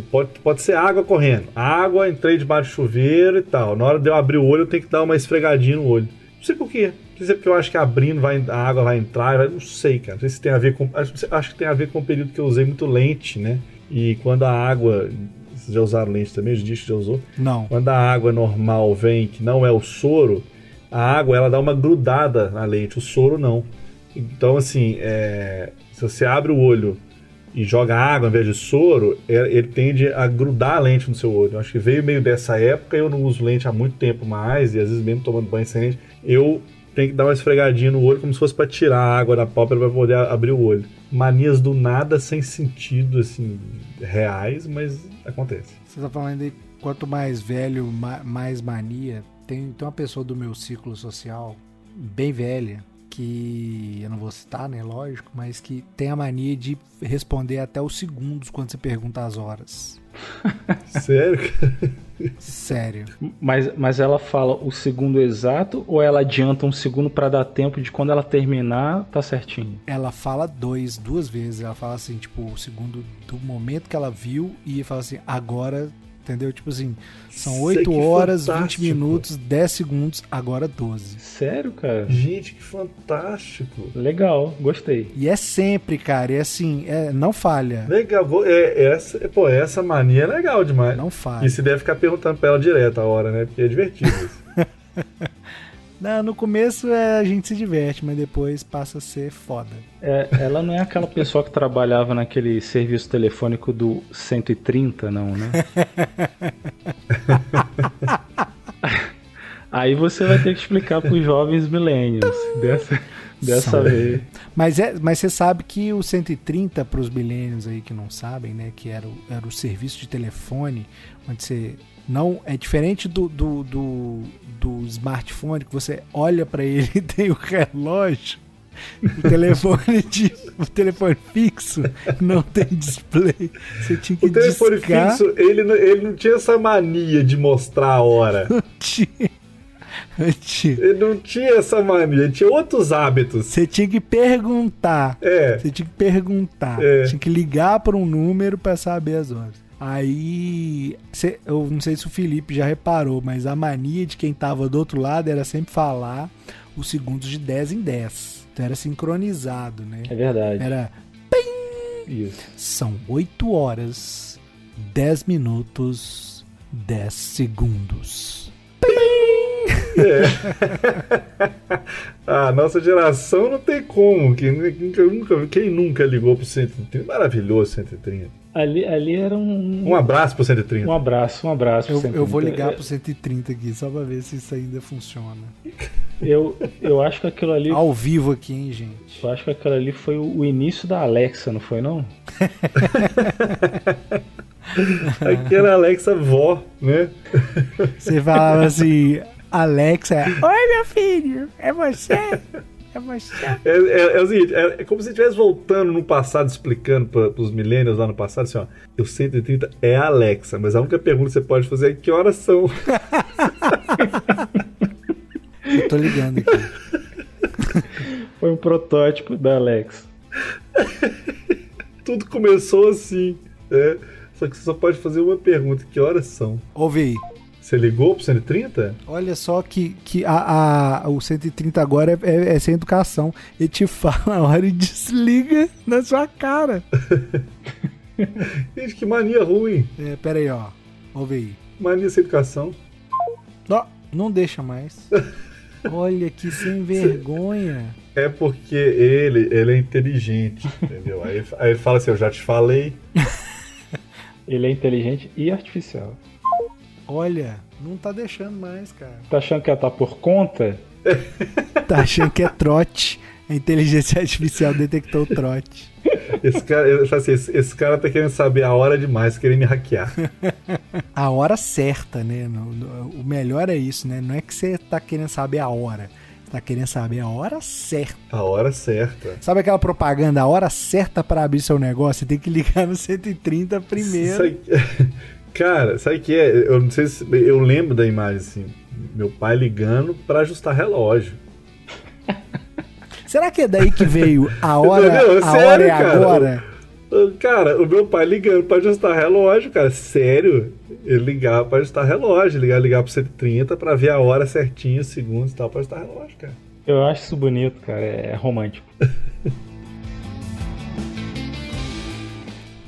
Pode, pode ser água correndo. Água, entrei debaixo do chuveiro e tal. Na hora de eu abrir o olho, eu tenho que dar uma esfregadinha no olho. Não sei por quê. Não sei porque eu acho que abrindo vai, a água vai entrar. Vai, não sei, cara. Não sei se tem a ver com. Acho, acho que tem a ver com o período que eu usei muito lente, né? E quando a água. Vocês já usaram lente também? Os dias já usou?
Não.
Quando a água normal vem, que não é o soro, a água ela dá uma grudada na lente. O soro não. Então, assim, é, se você abre o olho e joga água ao invés de soro, é, ele tende a grudar a lente no seu olho. Eu acho que veio meio dessa época, eu não uso lente há muito tempo mais, e às vezes mesmo tomando banho sem lente, eu tenho que dar uma esfregadinha no olho como se fosse para tirar a água da pálpebra para poder abrir o olho. Manias do nada sem sentido, assim, reais, mas acontece.
Você tá falando aí, quanto mais velho, mais mania. Tem, tem uma pessoa do meu ciclo social, bem velha, que eu não vou citar, né? Lógico, mas que tem a mania de responder até os segundos quando você pergunta as horas.
Sério?
Sério.
Mas, mas ela fala o segundo exato ou ela adianta um segundo para dar tempo de quando ela terminar, tá certinho?
Ela fala dois, duas vezes. Ela fala assim, tipo, o segundo do momento que ela viu e fala assim, agora Entendeu? Tipo assim, são 8 horas, fantástico. 20 minutos, 10 segundos, agora 12.
Sério, cara?
Gente, que fantástico.
Legal, gostei.
E é sempre, cara, é assim, é, não falha.
Legal, é, essa, pô, essa mania é legal demais.
Não falha.
E você deve ficar perguntando pra ela direto a hora, né? Porque é divertido isso. <laughs>
Não, no começo é, a gente se diverte, mas depois passa a ser foda.
É, ela não é aquela pessoa que trabalhava naquele serviço telefônico do 130, não, né? <laughs> Aí você vai ter que explicar para os jovens milênios dessa, dessa vez.
Mas, é, mas você sabe que o 130, para os milênios aí que não sabem, né? Que era o, era o serviço de telefone, onde você não é diferente do, do, do, do smartphone que você olha para ele e <laughs> tem o relógio. O telefone, <laughs> de, o telefone fixo não tem display. Você tinha que
O telefone
discar.
fixo, ele, ele não tinha essa mania de mostrar a hora. <laughs>
Não tinha. Não tinha.
Ele não tinha essa mania, ele tinha outros hábitos.
Você tinha que perguntar.
É.
Você tinha que perguntar.
É.
Tinha que ligar para um número para saber as horas. Aí, cê, eu não sei se o Felipe já reparou, mas a mania de quem tava do outro lado era sempre falar os segundos de 10 em 10. Então era sincronizado, né?
É verdade.
Era. Pim!
Isso.
São 8 horas, 10 minutos, 10 segundos.
É. <laughs> a nossa geração não tem como. Quem nunca, quem nunca ligou pro 130? Maravilhoso 130.
Ali, ali era um.
Um abraço pro 130.
Um abraço, um abraço pro
Eu,
130.
eu vou ligar pro 130 aqui, só pra ver se isso ainda funciona.
Eu, eu acho que aquilo ali.
Ao vivo aqui, hein, gente?
Eu acho que aquilo ali foi o o início da Alexa, não foi não? <laughs>
Aqui era a Alexa vó, né?
Você falava assim, Alexa, oi meu filho, é você? <laughs> É você?
É, é- é o seguinte, é, é como se estivesse voltando no passado, explicando para os millennials lá no passado, assim, ó, o 130 é a Alexa, mas a única pergunta que você pode fazer é que horas são. <laughs>
Eu tô ligando aqui. <laughs>
Foi um protótipo da Alexa. <laughs>
Tudo começou assim, né? Só que você só pode fazer uma pergunta, que horas são?
Ouve aí.
Você ligou pro 130?
Olha só que, que a, a- o 130 agora é, é- é sem educação. Ele te <laughs> fala a hora e desliga na sua cara. <laughs>
Gente, que mania ruim.
É, pera aí, ó. Ouve aí.
Mania sem educação.
Ó, não deixa mais. <laughs> Olha que sem vergonha.
É porque ele, ele é inteligente, entendeu? Aí, aí ele fala assim, eu já te falei.
Ele é inteligente e artificial.
Olha, não tá deixando mais, cara.
Tá achando que ela tá por conta? <laughs>
Tá achando que é trote. A inteligência artificial detectou o trote.
Esse cara, assim, esse, esse cara tá querendo saber a hora demais, querendo me hackear. <laughs>
A hora certa, né? No- no- o melhor é isso, né? Não é que você tá querendo saber a hora. Você tá querendo saber a hora certa.
A hora certa.
Sabe aquela propaganda, a hora certa para abrir seu negócio? Você tem que ligar no 130 primeiro.
Sabe- <laughs> Cara, sabe o que é? Eu não sei se. Eu lembro da imagem assim. Meu pai ligando pra ajustar relógio. <laughs>
Será que é daí que veio a hora,
Entendeu?
a
Sério,
hora é
cara?
agora?
Cara, o meu pai ligando pra ajustar relógio, cara. Sério. Ele ligava pra ajustar relógio. Ligar, ligar pro 130 pra ver a hora certinho, os segundos e tal, pra ajustar relógio, cara.
Eu acho isso bonito, cara. É romântico. <laughs>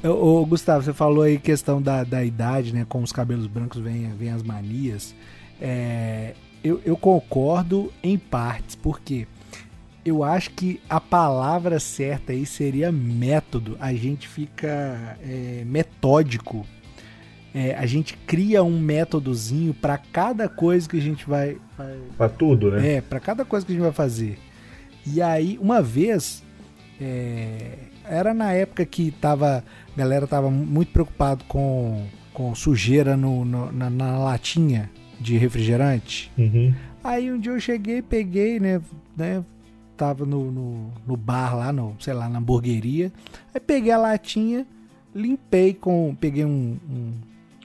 Ô, Gustavo, você falou aí questão da, da idade, né? Com os cabelos brancos vem, vem as manias. É, eu, eu concordo em partes, porque eu acho que a palavra certa aí seria método. A gente fica é, metódico. É, a gente cria um métodozinho para cada coisa que a gente vai, vai,
Pra tudo, né?
é, pra cada coisa que a gente vai fazer. E aí, uma vez, é, era na época que tava, a galera tava muito preocupado com, com sujeira no, no- na, na latinha de refrigerante.
Uhum.
Aí um dia eu cheguei, peguei, né, né tava no, no, no bar lá, no, sei lá, na hamburgueria. Aí peguei a latinha, limpei com, peguei um- um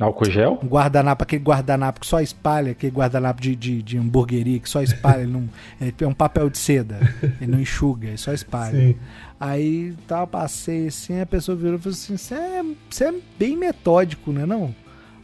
Álcool gel?
um guardanapo, aquele guardanapo que só espalha, aquele guardanapo de, de, de hamburgueria que só espalha, ele não, <laughs> é um papel de seda, ele não enxuga, ele só espalha.
Sim.
Aí tal, passei assim, a pessoa virou e falou assim: você é, você é bem metódico, né? Não?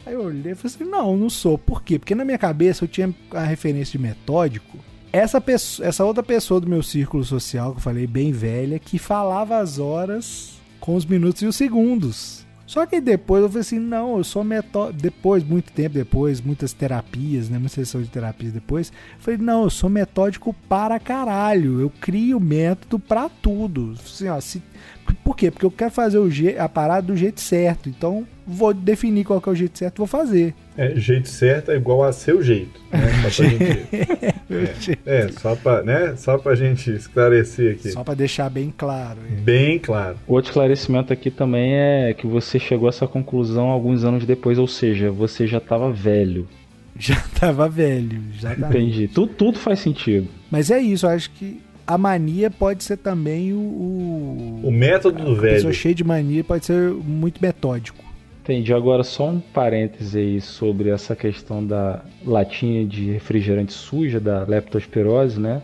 Aí eu olhei e falei assim: não, não sou. Por quê? Porque na minha cabeça eu tinha a referência de metódico. Essa, pessoa, essa outra pessoa do meu círculo social, que eu falei, bem velha, que falava as horas com os minutos e os segundos. Só que depois eu falei assim, não, eu sou metódico. Depois, muito tempo depois, muitas terapias, né? Muita sessão de terapias depois. eu Falei, não, eu sou metódico para caralho. Eu crio método para tudo. Assim, ó, se- por quê? Porque eu quero fazer o je- a parada do jeito certo. Então, vou definir qual que é o jeito certo e vou fazer.
É, jeito certo é igual a seu jeito. Né? <laughs> Gente, é, só pra, né? Só pra gente esclarecer aqui.
Só para deixar bem claro. é.
Bem claro.
Outro esclarecimento aqui também é que você chegou a essa conclusão alguns anos depois, ou seja, você já estava velho. <laughs>
Já tava velho, já tava.
Entendi. Tudo, tudo faz sentido.
Mas é isso, eu acho que a mania pode ser também o. o...
O método do
a pessoa
velho.
cheia de mania pode ser muito metódico.
Entendi. Agora, só um parêntese aí sobre essa questão da latinha de refrigerante suja, da leptospirose, né?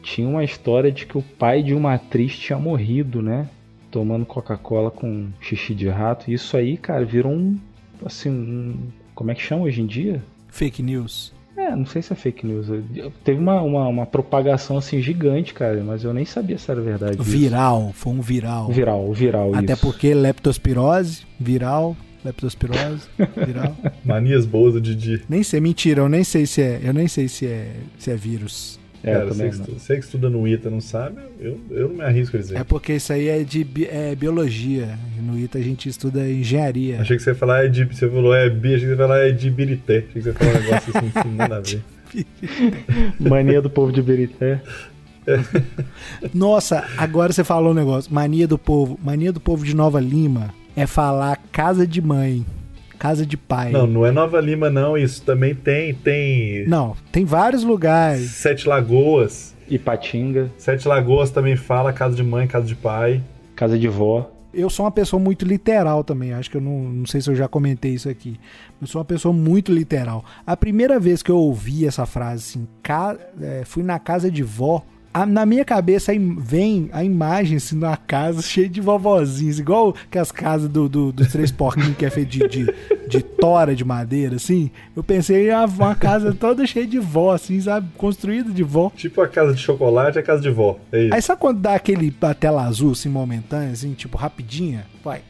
Tinha uma história de que o pai de uma atriz tinha morrido, né? Tomando Coca-Cola com xixi de rato. Isso aí, cara, virou um. Assim, um, como é que chama hoje em dia?
Fake news.
É, não sei se é fake news. Teve uma, uma, uma propagação assim gigante, cara, mas eu nem sabia se era verdade. isso.
Viral, foi um viral.
Viral, viral,
Até
isso.
porque leptospirose, viral, leptospirose, viral. <laughs>
Manias boas do Didi.
Nem sei, mentira, eu nem sei se é, eu nem sei se é, se é vírus.
É,
Cara,
também
você,
não.
você que estuda no ITA não sabe, eu, eu não me arrisco a dizer.
É porque isso aí é de bi- é biologia. No ITA a gente estuda engenharia.
Achei que você ia falar é de. Você falou é bi, achei que você ia falar é de Birité. Achei que você ia falar um negócio assim, assim, nada a ver. <laughs>
Mania do povo de Berité.
Nossa, agora você falou um negócio. Mania do povo. Mania do povo de Nova Lima é falar casa de mãe, casa de pai.
Não, não é Nova Lima, não. Isso também tem. Tem.
Não, tem vários lugares.
Sete Lagoas.
Ipatinga,
Sete Lagoas também fala casa de mãe, casa de pai.
casa de vó.
Eu sou uma pessoa muito literal também. Acho que eu não, não sei se eu já comentei isso aqui. Eu sou uma pessoa muito literal. A primeira vez que eu ouvi essa frase assim, ca- é, fui na casa de vó. A- na minha cabeça vem a imagem assim, numa casa cheia de vovozinhos, igual que as casas do, do- dos três porquinhos que é feito de, de, de tora de madeira, assim. Eu pensei em uma, uma casa toda cheia de vó, assim, sabe? Construída de vó.
Tipo a casa de chocolate, a casa de vó. É isso.
Aí sabe quando dá aquele a tela azul, assim, momentânea, assim, tipo, rapidinha? Vai,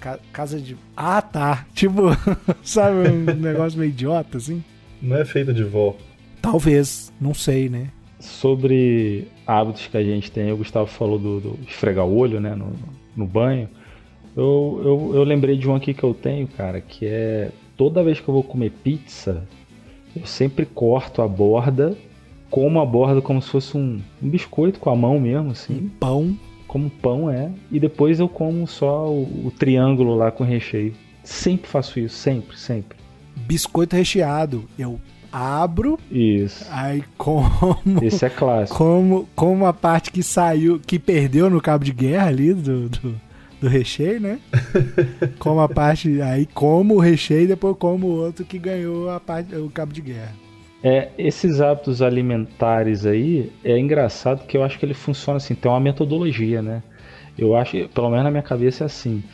ca- casa de... Ah, tá. Tipo, <laughs> sabe, um negócio meio idiota, assim?
Não é feita de vó.
Talvez, não sei, né?
Sobre hábitos que a gente tem, o Gustavo falou do, do esfregar o olho, né, no, no banho. Eu, eu, eu lembrei de um aqui que eu tenho, cara, que é toda vez que eu vou comer pizza, eu sempre corto a borda, como a borda como se fosse um, um biscoito com a mão mesmo, assim,
Pão.
como pão é, e depois eu como só o, o triângulo lá com recheio. Sempre faço isso, sempre, sempre.
Biscoito recheado. Eu abro,
Isso.
aí como...
Esse é clássico.
Como, como a parte que saiu, que perdeu no cabo de guerra ali do, do, do recheio, né? <laughs> Como a parte. Aí como o recheio e depois como o outro que ganhou a parte, o cabo de guerra.
É, esses hábitos alimentares aí, é engraçado que eu acho que ele funciona assim, tem uma metodologia, né? Eu acho, pelo menos na minha cabeça é assim,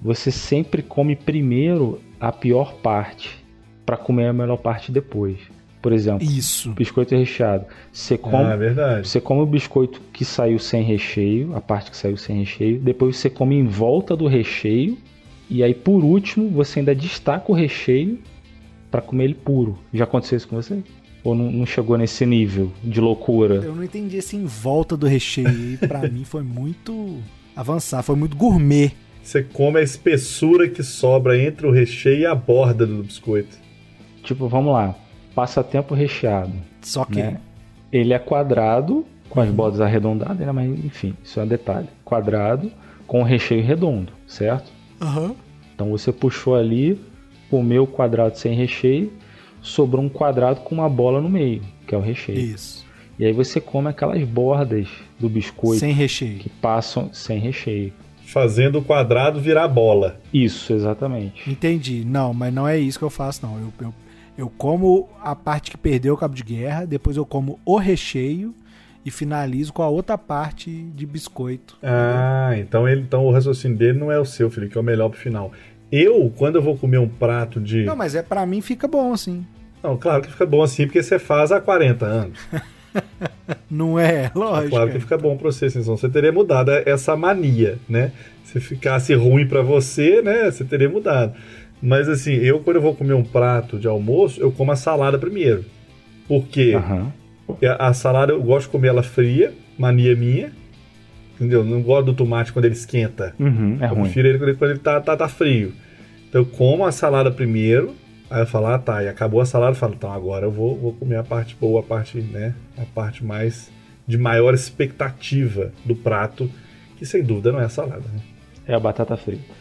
você sempre come primeiro a pior parte, para comer a melhor parte depois. Por exemplo,
Isso.
biscoito recheado. Você come,
Ah, é verdade.
você come o biscoito que saiu sem recheio, a parte que saiu sem recheio, depois você come em volta do recheio, e aí por último você ainda destaca o recheio para comer ele puro. Já aconteceu isso com você? Ou não, não chegou nesse nível de loucura?
Eu não entendi esse em volta do recheio. Pra <laughs> mim foi muito avançar, foi muito gourmet.
Você come a espessura que sobra entre o recheio e a borda do biscoito.
Tipo, vamos lá, passatempo recheado,
Só que.
né? Ele é quadrado com as bordas arredondadas, né? mas enfim, isso é um detalhe. Quadrado com o recheio redondo, certo?
Aham.
Então você puxou ali, comeu o quadrado sem recheio, sobrou um quadrado com uma bola no meio, que é o recheio.
Isso.
E aí você come aquelas bordas do biscoito
Sem recheio.
que passam sem recheio.
Fazendo o quadrado virar bola.
Isso, exatamente.
Entendi. Não, mas não é isso que eu faço, não. Eu, eu, eu como a parte que perdeu o cabo de guerra, depois eu como o recheio e finalizo com a outra parte de biscoito.
Ah, então, ele, então o raciocínio dele não é o seu, Felipe, que é o melhor pro final. Eu, quando eu vou comer um prato de.
Não, mas é para mim fica bom assim.
Não, claro que fica bom assim, porque você faz há 40 anos. <laughs>
Não é? Lógico.
Claro que fica bom pra você, senão você teria mudado essa mania, né? Se ficasse ruim pra você, né, você teria mudado. Mas assim, eu quando eu vou comer um prato de almoço, eu como a salada primeiro. Porque a, a salada eu gosto de comer ela fria, mania minha. Entendeu? Não gosto do tomate quando ele esquenta.
Uhum, é
eu
ruim.
prefiro ele quando ele, quando ele tá, tá, tá frio. Então eu como a salada primeiro, aí eu falo, ah tá, e acabou a salada, eu falo, então agora eu vou, vou comer a parte boa, a parte, né, a parte mais de maior expectativa do prato, que sem dúvida não é a salada, né?
É a batata frita.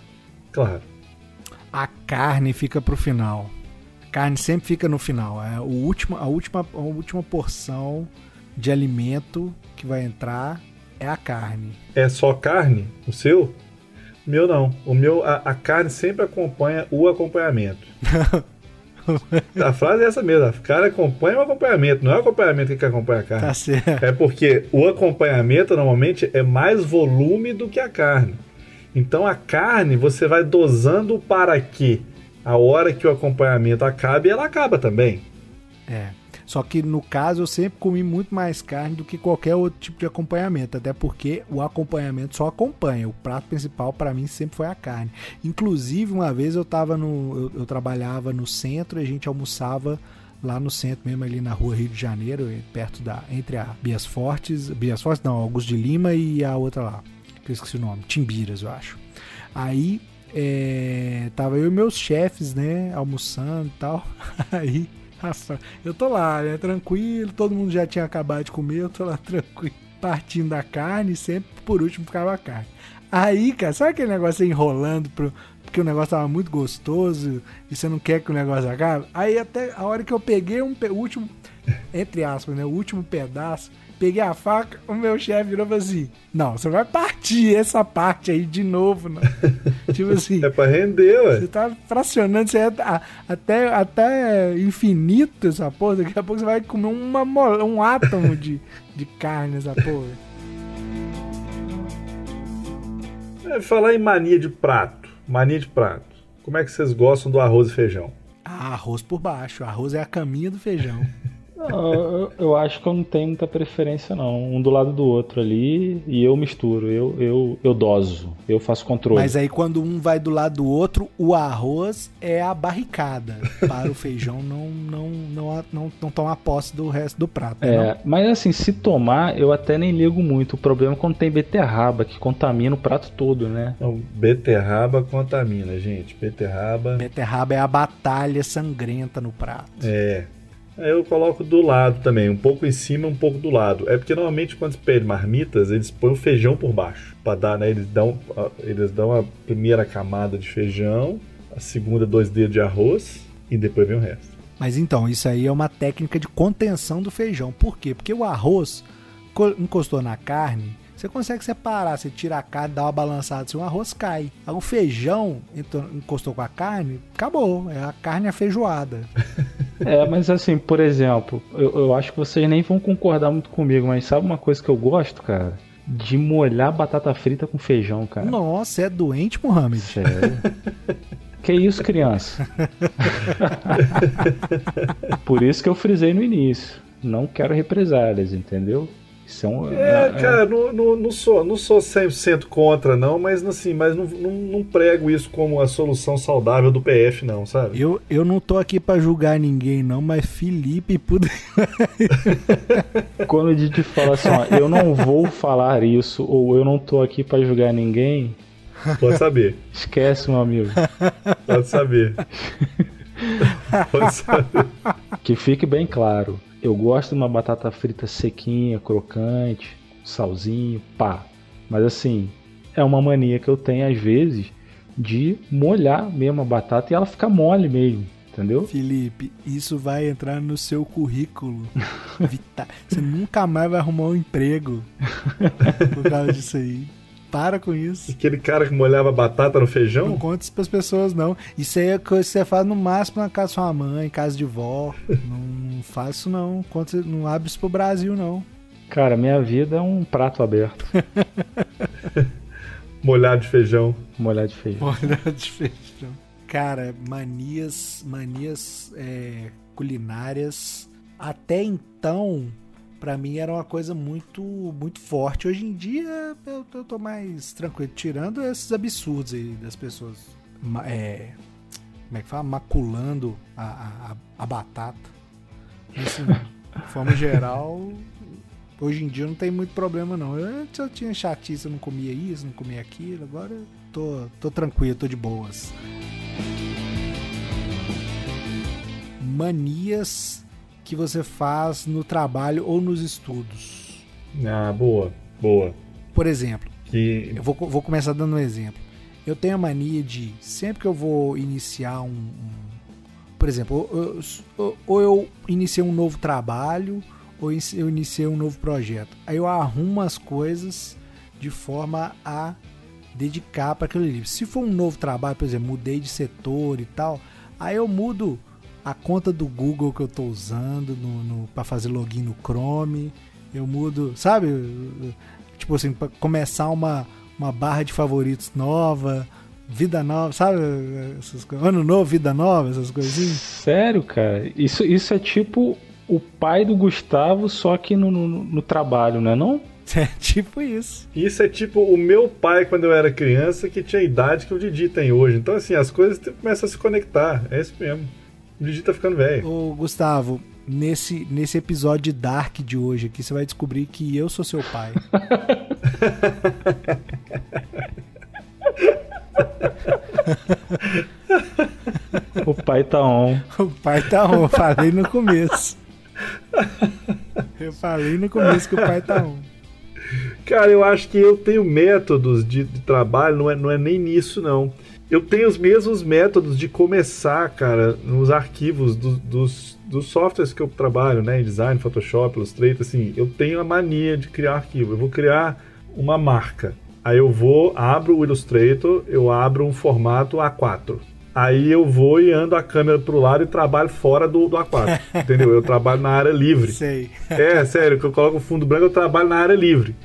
Claro.
A carne fica pro final. A carne sempre fica no final. É o último, a, última, a última porção de alimento que vai entrar é a carne.
É só carne? O seu? O meu não. O meu, a, a carne sempre acompanha o acompanhamento. <laughs> a frase é essa mesmo, a carne acompanha o acompanhamento, não é o acompanhamento que acompanha a carne.
Tá certo.
É porque o acompanhamento normalmente é mais volume do que a carne. Então a carne você vai dosando para que a hora que o acompanhamento acabe, ela acaba também.
É. Só que no caso eu sempre comi muito mais carne do que qualquer outro tipo de acompanhamento, até porque o acompanhamento só acompanha. O prato principal para mim sempre foi a carne. Inclusive uma vez eu tava no eu, eu trabalhava no centro e a gente almoçava lá no centro mesmo, ali na rua Rio de Janeiro, perto da. entre a Bias Fortes. Bias Fortes não, Augusto de Lima e a outra lá. Eu esqueci o nome. Timbiras, eu acho. Aí é, tava eu e meus chefes, né, almoçando e tal. <laughs> Aí, Rafa, eu tô lá, né, tranquilo, todo mundo já tinha acabado de comer, eu tô lá <laughs> tranquilo, partindo da carne, sempre por último ficava a carne. Aí, cara, sabe aquele negócio enrolando pro, porque o negócio tava muito gostoso e você não quer que o negócio acabe? Aí até a hora que eu peguei um, o último, entre aspas, né, o último pedaço, peguei a faca, o meu chefe virou assim: Não, você vai partir essa parte aí de novo. Não. <laughs> tipo assim.
É pra render, ué.
Você tá fracionando, você é até, até infinito essa porra. Daqui a pouco você vai comer uma, um átomo de, de carne, essa porra.
É, falar em mania de prato. Mania de prato. Como é que vocês gostam do arroz e feijão?
Ah, arroz por baixo. Arroz é a caminha do feijão.
Eu, eu, acho que eu não tenho muita preferência, não. Um do lado do outro ali e eu misturo, eu, eu, eu doso, eu faço controle.
Mas aí quando um vai do lado do outro, o arroz é a barricada. Para o feijão não, não, não, não, não tomar posse do resto do prato.
É, não? mas assim, se tomar, eu até nem ligo muito. O problema é quando tem beterraba, que contamina o prato todo, né?
Não, beterraba contamina, gente. Beterraba.
Beterraba é a batalha sangrenta no prato.
É. Eu coloco do lado também, um pouco em cima, um pouco do lado. É porque normalmente quando você pede marmitas, eles põem o feijão por baixo. Para dar, né? Eles dão, eles dão a primeira camada de feijão, a segunda dois dedos de arroz e depois vem o resto.
Mas então, isso aí é uma técnica de contenção do feijão. Por quê? Porque o arroz encostou na carne, você consegue separar, você tira a carne, dá uma balançada, assim, o arroz cai. O feijão encostou com a carne, acabou, é a carne afeijoada. <laughs>
É, mas assim, por exemplo, eu, eu acho que vocês nem vão concordar muito comigo, mas sabe uma coisa que eu gosto, cara? De molhar batata frita com feijão, cara.
Nossa, é doente, Mohamed?
Sério? <laughs> Que isso, criança? <laughs> Por isso que eu frisei no início. Não quero represálias, entendeu?
São, é, é, cara, não, não, não, sou, não sou 100% contra, não, mas assim, mas não, não, não, prego isso como a solução saudável do PF, não, sabe?
Eu, eu não tô aqui para julgar ninguém, não, mas Felipe puder. <laughs>
Quando a gente fala assim, ó, eu não vou falar isso, ou eu não tô aqui para julgar ninguém.
Pode saber.
Esquece, meu amigo.
Pode saber. <laughs>
Pode saber. Que fique bem claro eu gosto de uma batata frita sequinha, crocante, salzinho, pá. Mas assim, é uma mania que eu tenho às vezes de molhar mesmo a batata e ela ficar mole mesmo. Entendeu?
Felipe, isso vai entrar no seu currículo. <laughs> Você nunca mais vai arrumar um emprego <laughs> por causa disso aí. Para com isso.
Aquele cara que molhava batata no feijão?
Não conta isso pras pessoas, não. Isso aí é coisa que você faz no máximo na casa da sua mãe, casa de vó. <laughs> não faço, não. Conta, não abre isso pro Brasil, não.
Cara, minha vida é um prato aberto. <laughs>
Molhado de feijão.
Molhado de feijão.
Molhado de feijão. Cara, manias, manias é, culinárias. Até então, para mim era uma coisa muito muito forte. Hoje em dia eu, eu tô mais tranquilo, tirando esses absurdos aí das pessoas. É, como é que fala? Maculando a, a, a batata. Assim, de forma geral, hoje em dia não tem muito problema não. Eu, eu tinha chatice, eu não comia isso, não comia aquilo, agora eu tô, tô tranquilo, tô de boas. Manias que você faz no trabalho ou nos estudos?
Ah, boa, boa.
Por exemplo, que... eu vou, vou começar dando um exemplo. Eu tenho a mania de, sempre que eu vou iniciar um. um por exemplo, ou, eu iniciei um novo trabalho, ou eu iniciei um novo projeto. Aí eu arrumo as coisas de forma a dedicar para aquele livro. Se for um novo trabalho, por exemplo, mudei de setor e tal, aí eu mudo a conta do Google que eu estou usando no, no para fazer login no Chrome. Eu mudo, sabe? Tipo assim, para começar uma, uma barra de favoritos nova, vida nova, sabe? Essas, ano novo, vida nova, essas coisinhas.
Sério, cara? Isso, isso é tipo o pai do Gustavo, só que no, no, no trabalho, não é não? <laughs>
É tipo isso.
Isso é tipo o meu pai quando eu era criança, que tinha a idade que o Didi tem hoje. Então, assim, as coisas começam a se conectar. É isso mesmo. O Didi tá ficando velho.
Ô, Gustavo, nesse, nesse episódio de Dark de hoje aqui, você vai descobrir que eu sou seu pai.
o pai tá on.
O pai tá on, eu falei no começo. Eu falei no começo que o pai tá on.
Cara, eu acho que eu tenho métodos de, de trabalho, não é, não é nem nisso, não. Eu tenho os mesmos métodos de começar, cara, nos arquivos do, dos, dos softwares que eu trabalho, né? Em design, Photoshop, Illustrator, assim, eu tenho a mania de criar arquivo. Eu vou criar uma marca. Aí eu vou, abro o Illustrator, eu abro um formato A4. Aí eu vou e ando a câmera pro lado e trabalho fora do, do A4. <laughs> entendeu? Eu trabalho na área livre.
Sei.
É, sério, que eu coloco o fundo branco, eu trabalho na área livre.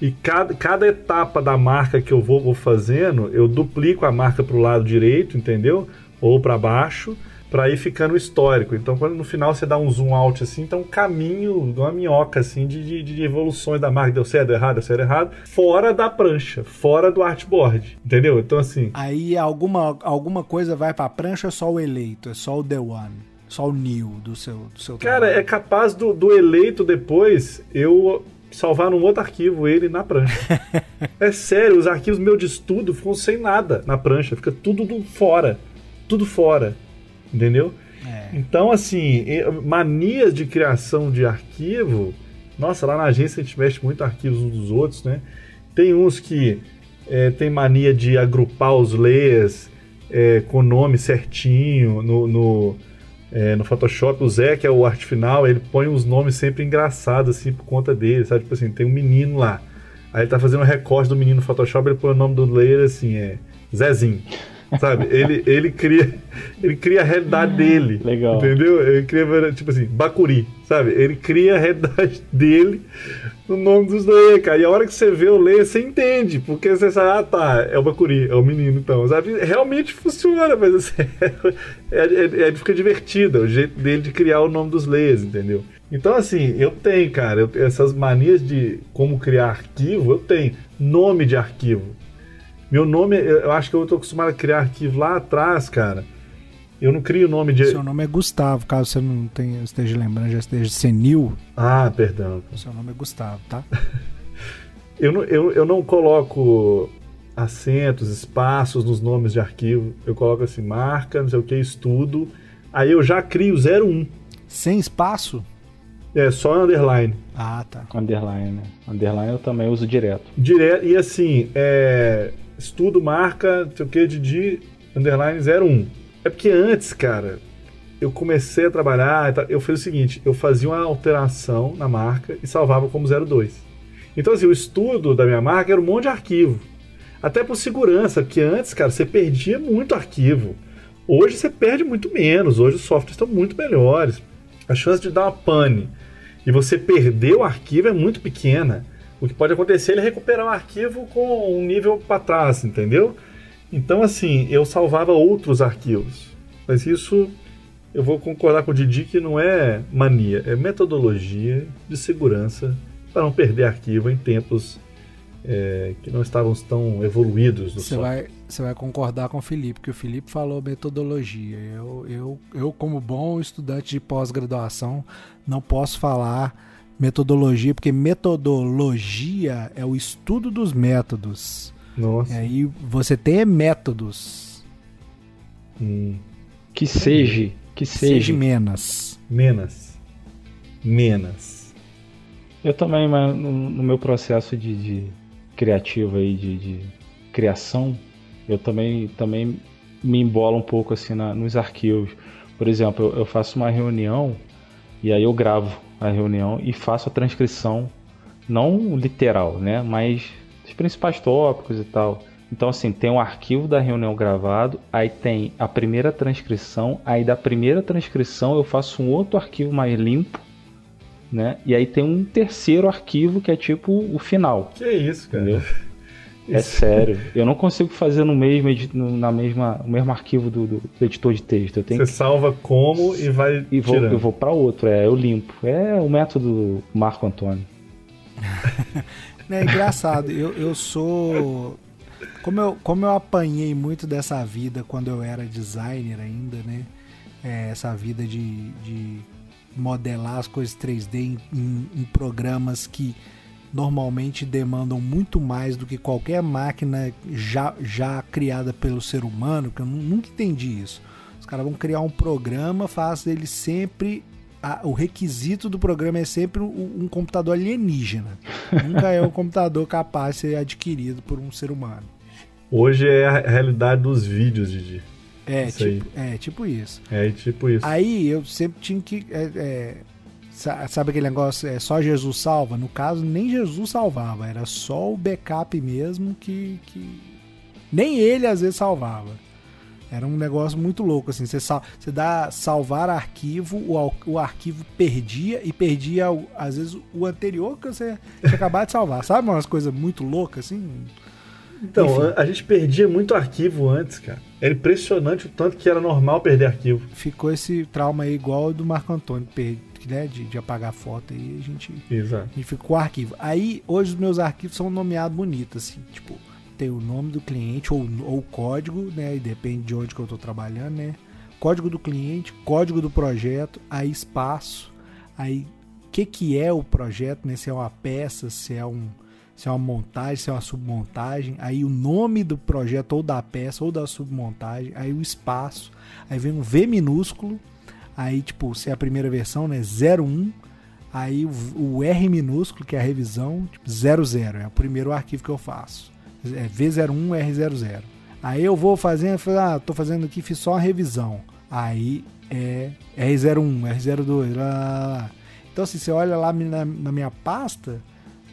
E cada, cada etapa da marca que eu vou, vou fazendo, eu duplico a marca para o lado direito, entendeu? Ou para baixo, para ir ficando histórico. Então, quando no final você dá um zoom out assim, então um caminho de uma minhoca assim de, de, de, evoluções da marca. Deu certo, deu errado, deu certo, errado. Fora da prancha, fora do artboard, entendeu? Então, assim.
Aí alguma, alguma coisa vai para a prancha ou é só o eleito? É só o The One? Só o new do seu, do seu
Cara, trabalho. é capaz do, do eleito depois eu salvar num outro arquivo ele na prancha. <laughs> é sério, os arquivos meu de estudo ficam sem nada na prancha, fica tudo do fora. Tudo fora. Entendeu? É. Então, assim, manias de criação de arquivo. Nossa, lá na agência a gente mexe muito arquivos uns dos outros, né? Tem uns que é, tem mania de agrupar os layers é, com nome certinho no, no é, no Photoshop, o Zé, que é o arte final, ele põe uns nomes sempre engraçados, assim, por conta dele, sabe? Tipo assim, tem um menino lá. Aí ele tá fazendo um recorte do menino no Photoshop, ele põe o nome do layer assim, é Zezinho. Sabe? ele, ele cria ele cria a realidade dele.
Legal.
Entendeu? Ele cria, tipo assim, Bacuri, sabe? Ele cria a realidade <laughs> dele no nome dos layers, cara. E a hora que você vê o layer, você entende. Porque você sabe, ah, tá, é o Bacuri, é o menino, então. Sabe? Realmente funciona, mas assim, <laughs> é, é, é, fica divertido, é o jeito dele de criar o nome dos layers, entendeu? Então, assim, eu tenho, cara, eu, essas manias de como criar arquivo, eu tenho. Nome de arquivo. Meu nome, eu acho que eu tô acostumado a criar arquivo lá atrás, cara. Eu não crio o nome de.
Seu nome é Gustavo, caso você não tenha, esteja lembrando, já esteja senil.
Ah, perdão.
Seu nome é Gustavo, tá? <laughs>
eu, não, eu, eu não coloco acentos, espaços nos nomes de arquivo. Eu coloco assim, marca, não sei o que, estudo. Aí eu já crio 01.
Sem espaço?
É, só underline.
Ah, tá.
Underline, né? Underline eu também uso direto.
Direto, e assim, é, estudo, marca, não sei o que, de underline 01. É porque antes, cara, eu comecei a trabalhar, eu fiz o seguinte, eu fazia uma alteração na marca e salvava como 02. Então, assim, o estudo da minha marca era um monte de arquivo. Até por segurança, porque antes, cara, você perdia muito arquivo. Hoje você perde muito menos, hoje os softwares estão muito melhores. A chance de dar uma pane e você perder o arquivo é muito pequena. O que pode acontecer é ele recuperar o arquivo com um nível para trás, entendeu? Então, assim, eu salvava outros arquivos. Mas isso eu vou concordar com o Didi que não é mania, é metodologia de segurança para não perder arquivo em tempos é, que não estavam tão evoluídos
no você vai Você vai concordar com o Felipe, que o Felipe falou metodologia. Eu, eu, eu como bom estudante de pós-graduação, não posso falar metodologia, porque metodologia é o estudo dos métodos.
Nossa.
E aí você tem métodos.
Hum. Que seja. Que seja. Seja
menos.
Menos. Menos.
Eu também, mas no, no meu processo de, de, criativo aí, de, de, criação, eu também, também me embolo um pouco assim na, nos arquivos. Por exemplo, eu, eu faço uma reunião e aí eu gravo a reunião e faço a transcrição, não literal, né? Mas os principais tópicos e tal. Então, assim, tem um arquivo da reunião gravado, aí tem a primeira transcrição, aí da primeira transcrição eu faço um outro arquivo mais limpo, né? E aí tem um terceiro arquivo que é tipo o final.
Que isso, cara? Entendeu?
É sério. Eu não consigo fazer no mesmo, na mesma, o mesmo arquivo do, do editor de texto. Eu tenho
Você que... salva como e vai
e vou,
tirando.
Eu vou para outro, é, eu limpo. É o método Marco Antônio. <laughs>
É engraçado, eu, eu sou. Como eu, como eu apanhei muito dessa vida quando eu era designer ainda, né? é, essa vida de, de modelar as coisas 3D em, em, em programas que normalmente demandam muito mais do que qualquer máquina já, já criada pelo ser humano, que eu nunca entendi isso. Os caras vão criar um programa, faz ele sempre. A, o requisito do programa é sempre um, um computador alienígena. <laughs> nunca é um computador capaz de ser adquirido por um ser humano.
Hoje é a realidade dos vídeos, Didi.
É, tipo, é tipo isso.
É tipo isso.
Aí eu sempre tinha que. É, é, sabe aquele negócio? É só Jesus salva? No caso, nem Jesus salvava, era só o backup mesmo que. que... Nem ele às vezes salvava. Era um negócio muito louco, assim. Você, sal, você dá salvar arquivo, o, o arquivo perdia e perdia, às vezes, o anterior que você tinha acabado de salvar. Sabe umas coisas muito loucas, assim?
Então, Enfim. a gente perdia muito arquivo antes, cara. Era impressionante o tanto que era normal perder arquivo.
Ficou esse trauma aí igual do Marco Antônio, né, de, de apagar foto aí, a gente,
Exato.
a gente ficou com o arquivo. Aí, hoje os meus arquivos são nomeados bonitos, assim, tipo, tem o nome do cliente ou o código, né, e depende de onde que eu estou trabalhando, né, código do cliente, código do projeto, aí espaço, aí o que que é o projeto, né, se é uma peça, se é um se é uma montagem, se é uma submontagem, aí o nome do projeto ou da peça ou da submontagem, aí o espaço, aí vem um V minúsculo, aí tipo, se é a primeira versão, né, 01, aí o, o R minúsculo, que é a revisão, tipo 00, é o primeiro arquivo que eu faço. É V01, R00. Aí eu vou fazendo, ah, tô fazendo aqui, fiz só uma revisão. Aí é R01, R02, lá, lá, lá. Então, assim, você olha lá na, na minha pasta,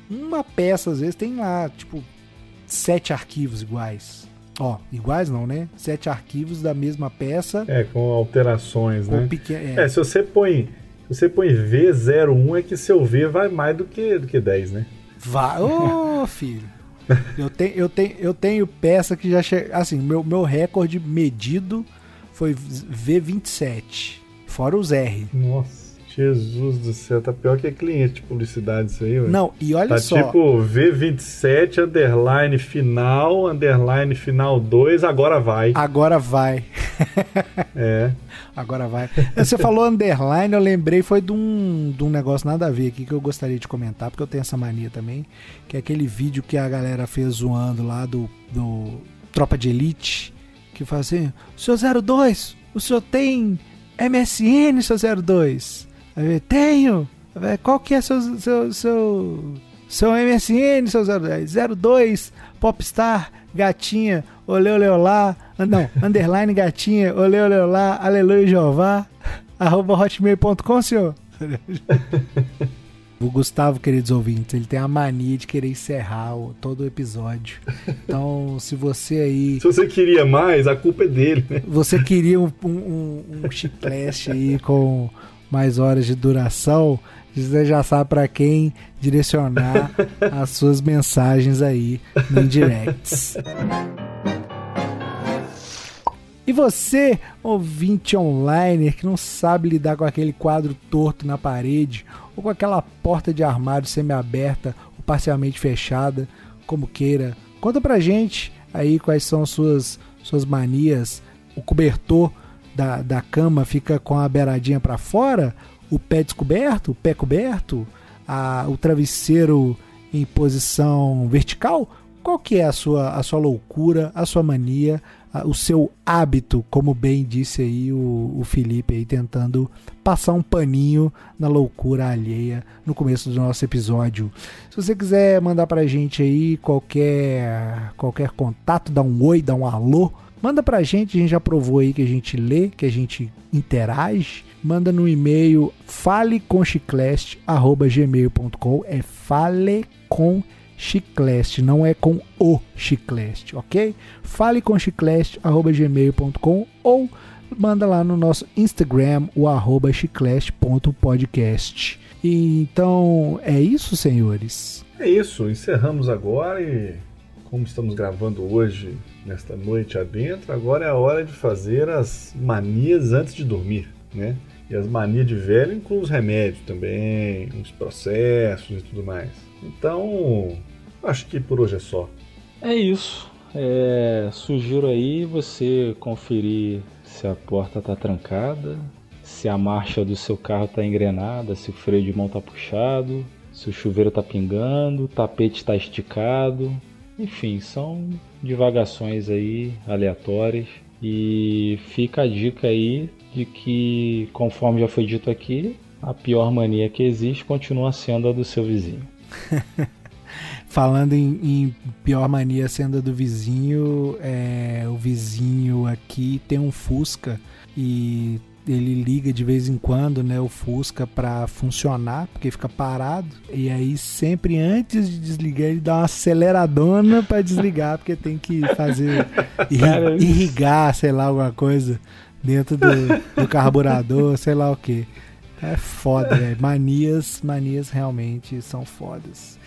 uma peça, às vezes, tem lá, tipo, sete arquivos iguais. Ó, iguais não, né? Sete arquivos da mesma peça.
É, com alterações, com né? É. é. se você põe. Se você põe V01, é que seu V vai mais do que, do que 10, né?
Vai, ô oh, <laughs> filho. Eu tenho, eu, tenho, eu tenho peça que já chega. Assim, meu, meu recorde medido foi V27. Fora os R.
Nossa. Jesus do céu, tá pior que cliente de publicidade isso aí, ué.
Não, e olha
tá
só.
tipo V27, underline final, underline final 2, agora vai.
Agora vai.
é. <laughs>
Agora vai. Você falou underline, eu lembrei, foi de um, de um negócio nada a ver aqui que eu gostaria de comentar, porque eu tenho essa mania também, que é aquele vídeo que a galera fez zoando lá do, do Tropa de Elite, que fala assim, senhor 02, o senhor tem MSN, seu 02? Tenho. Qual que é seu seu seu, seu MSN, seu 010? 02 Popstar Gatinha, olê olê olá. Não, <laughs> underline gatinha, olê olê olá, aleluia Jeová, <laughs> arroba hotmail.com, senhor. <laughs> O Gustavo, queridos ouvintes, ele tem a mania de querer encerrar o, todo o episódio. Então, se você aí.
Se você queria mais, a culpa é dele, né?
Você queria um, um, um chiclete aí com mais horas de duração, você já sabe para quem direcionar <laughs> as suas mensagens aí no directs. E você, ouvinte online, que não sabe lidar com aquele quadro torto na parede ou com aquela porta de armário semi-aberta ou parcialmente fechada, como queira, conta pra gente aí quais são suas suas manias, o cobertor da, da cama fica com a beiradinha para fora, o pé descoberto, o pé coberto, a, o travesseiro em posição vertical? Qual que é a sua, a sua loucura, a sua mania, a, o seu hábito, como bem disse aí o, o Felipe aí tentando passar um paninho na loucura alheia no começo do nosso episódio. Se você quiser mandar pra gente aí qualquer qualquer contato, dá um oi, dá um alô, Manda pra gente, a gente já provou aí que a gente lê, que a gente interage. Manda no e-mail faleconchicleste@gmail.com. É fale com chicleste, não é com o chicleste, ok? faleconchicleste@gmail.com ou manda lá no nosso Instagram, o arroba chicleste.podcast. Então, é isso, senhores?
É isso, encerramos agora e como estamos gravando hoje, nesta noite adentro, agora é a hora de fazer as manias antes de dormir, né? E as manias de velho incluem os remédios também, os processos e tudo mais. Então, acho que por hoje é só.
É isso. É, sugiro aí você conferir se a porta tá trancada, se a marcha do seu carro tá engrenada, se o freio de mão tá puxado, se o chuveiro tá pingando, o tapete tá esticado. Enfim, são divagações aí aleatórias e fica a dica aí de que, conforme já foi dito aqui, a pior mania que existe continua sendo a do seu vizinho. <laughs>
Falando em, em, pior mania sendo a do vizinho, é, o vizinho aqui tem um Fusca e ele liga de vez em quando, né, o Fusca para funcionar, porque fica parado. E aí sempre antes de desligar ele dá uma aceleradona para desligar, porque tem que fazer <laughs> irrigar, sei lá, alguma coisa dentro do, do carburador, <laughs> sei lá o que. É foda, né? Manias, manias realmente são fodas.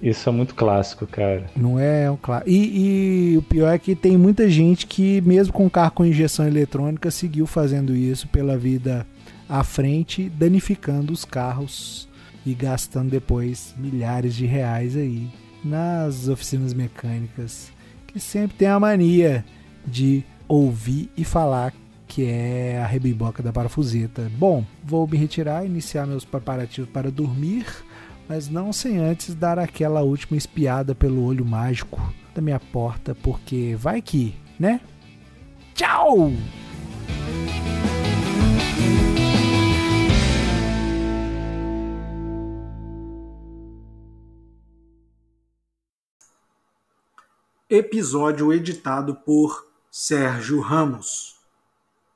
Isso é muito clássico, cara.
Não é, é um clássico. E, e, o pior é que tem muita gente que, mesmo com carro com injeção eletrônica, seguiu fazendo isso pela vida à frente, danificando os carros e gastando depois milhares de reais aí nas oficinas mecânicas, que sempre tem a mania de ouvir e falar que é a rebiboca da parafuseta. Bom, vou me retirar, iniciar meus preparativos para dormir mas não sem antes dar aquela última espiada pelo olho mágico da minha porta, porque vai que, né? Tchau! Episódio editado por Sérgio Ramos.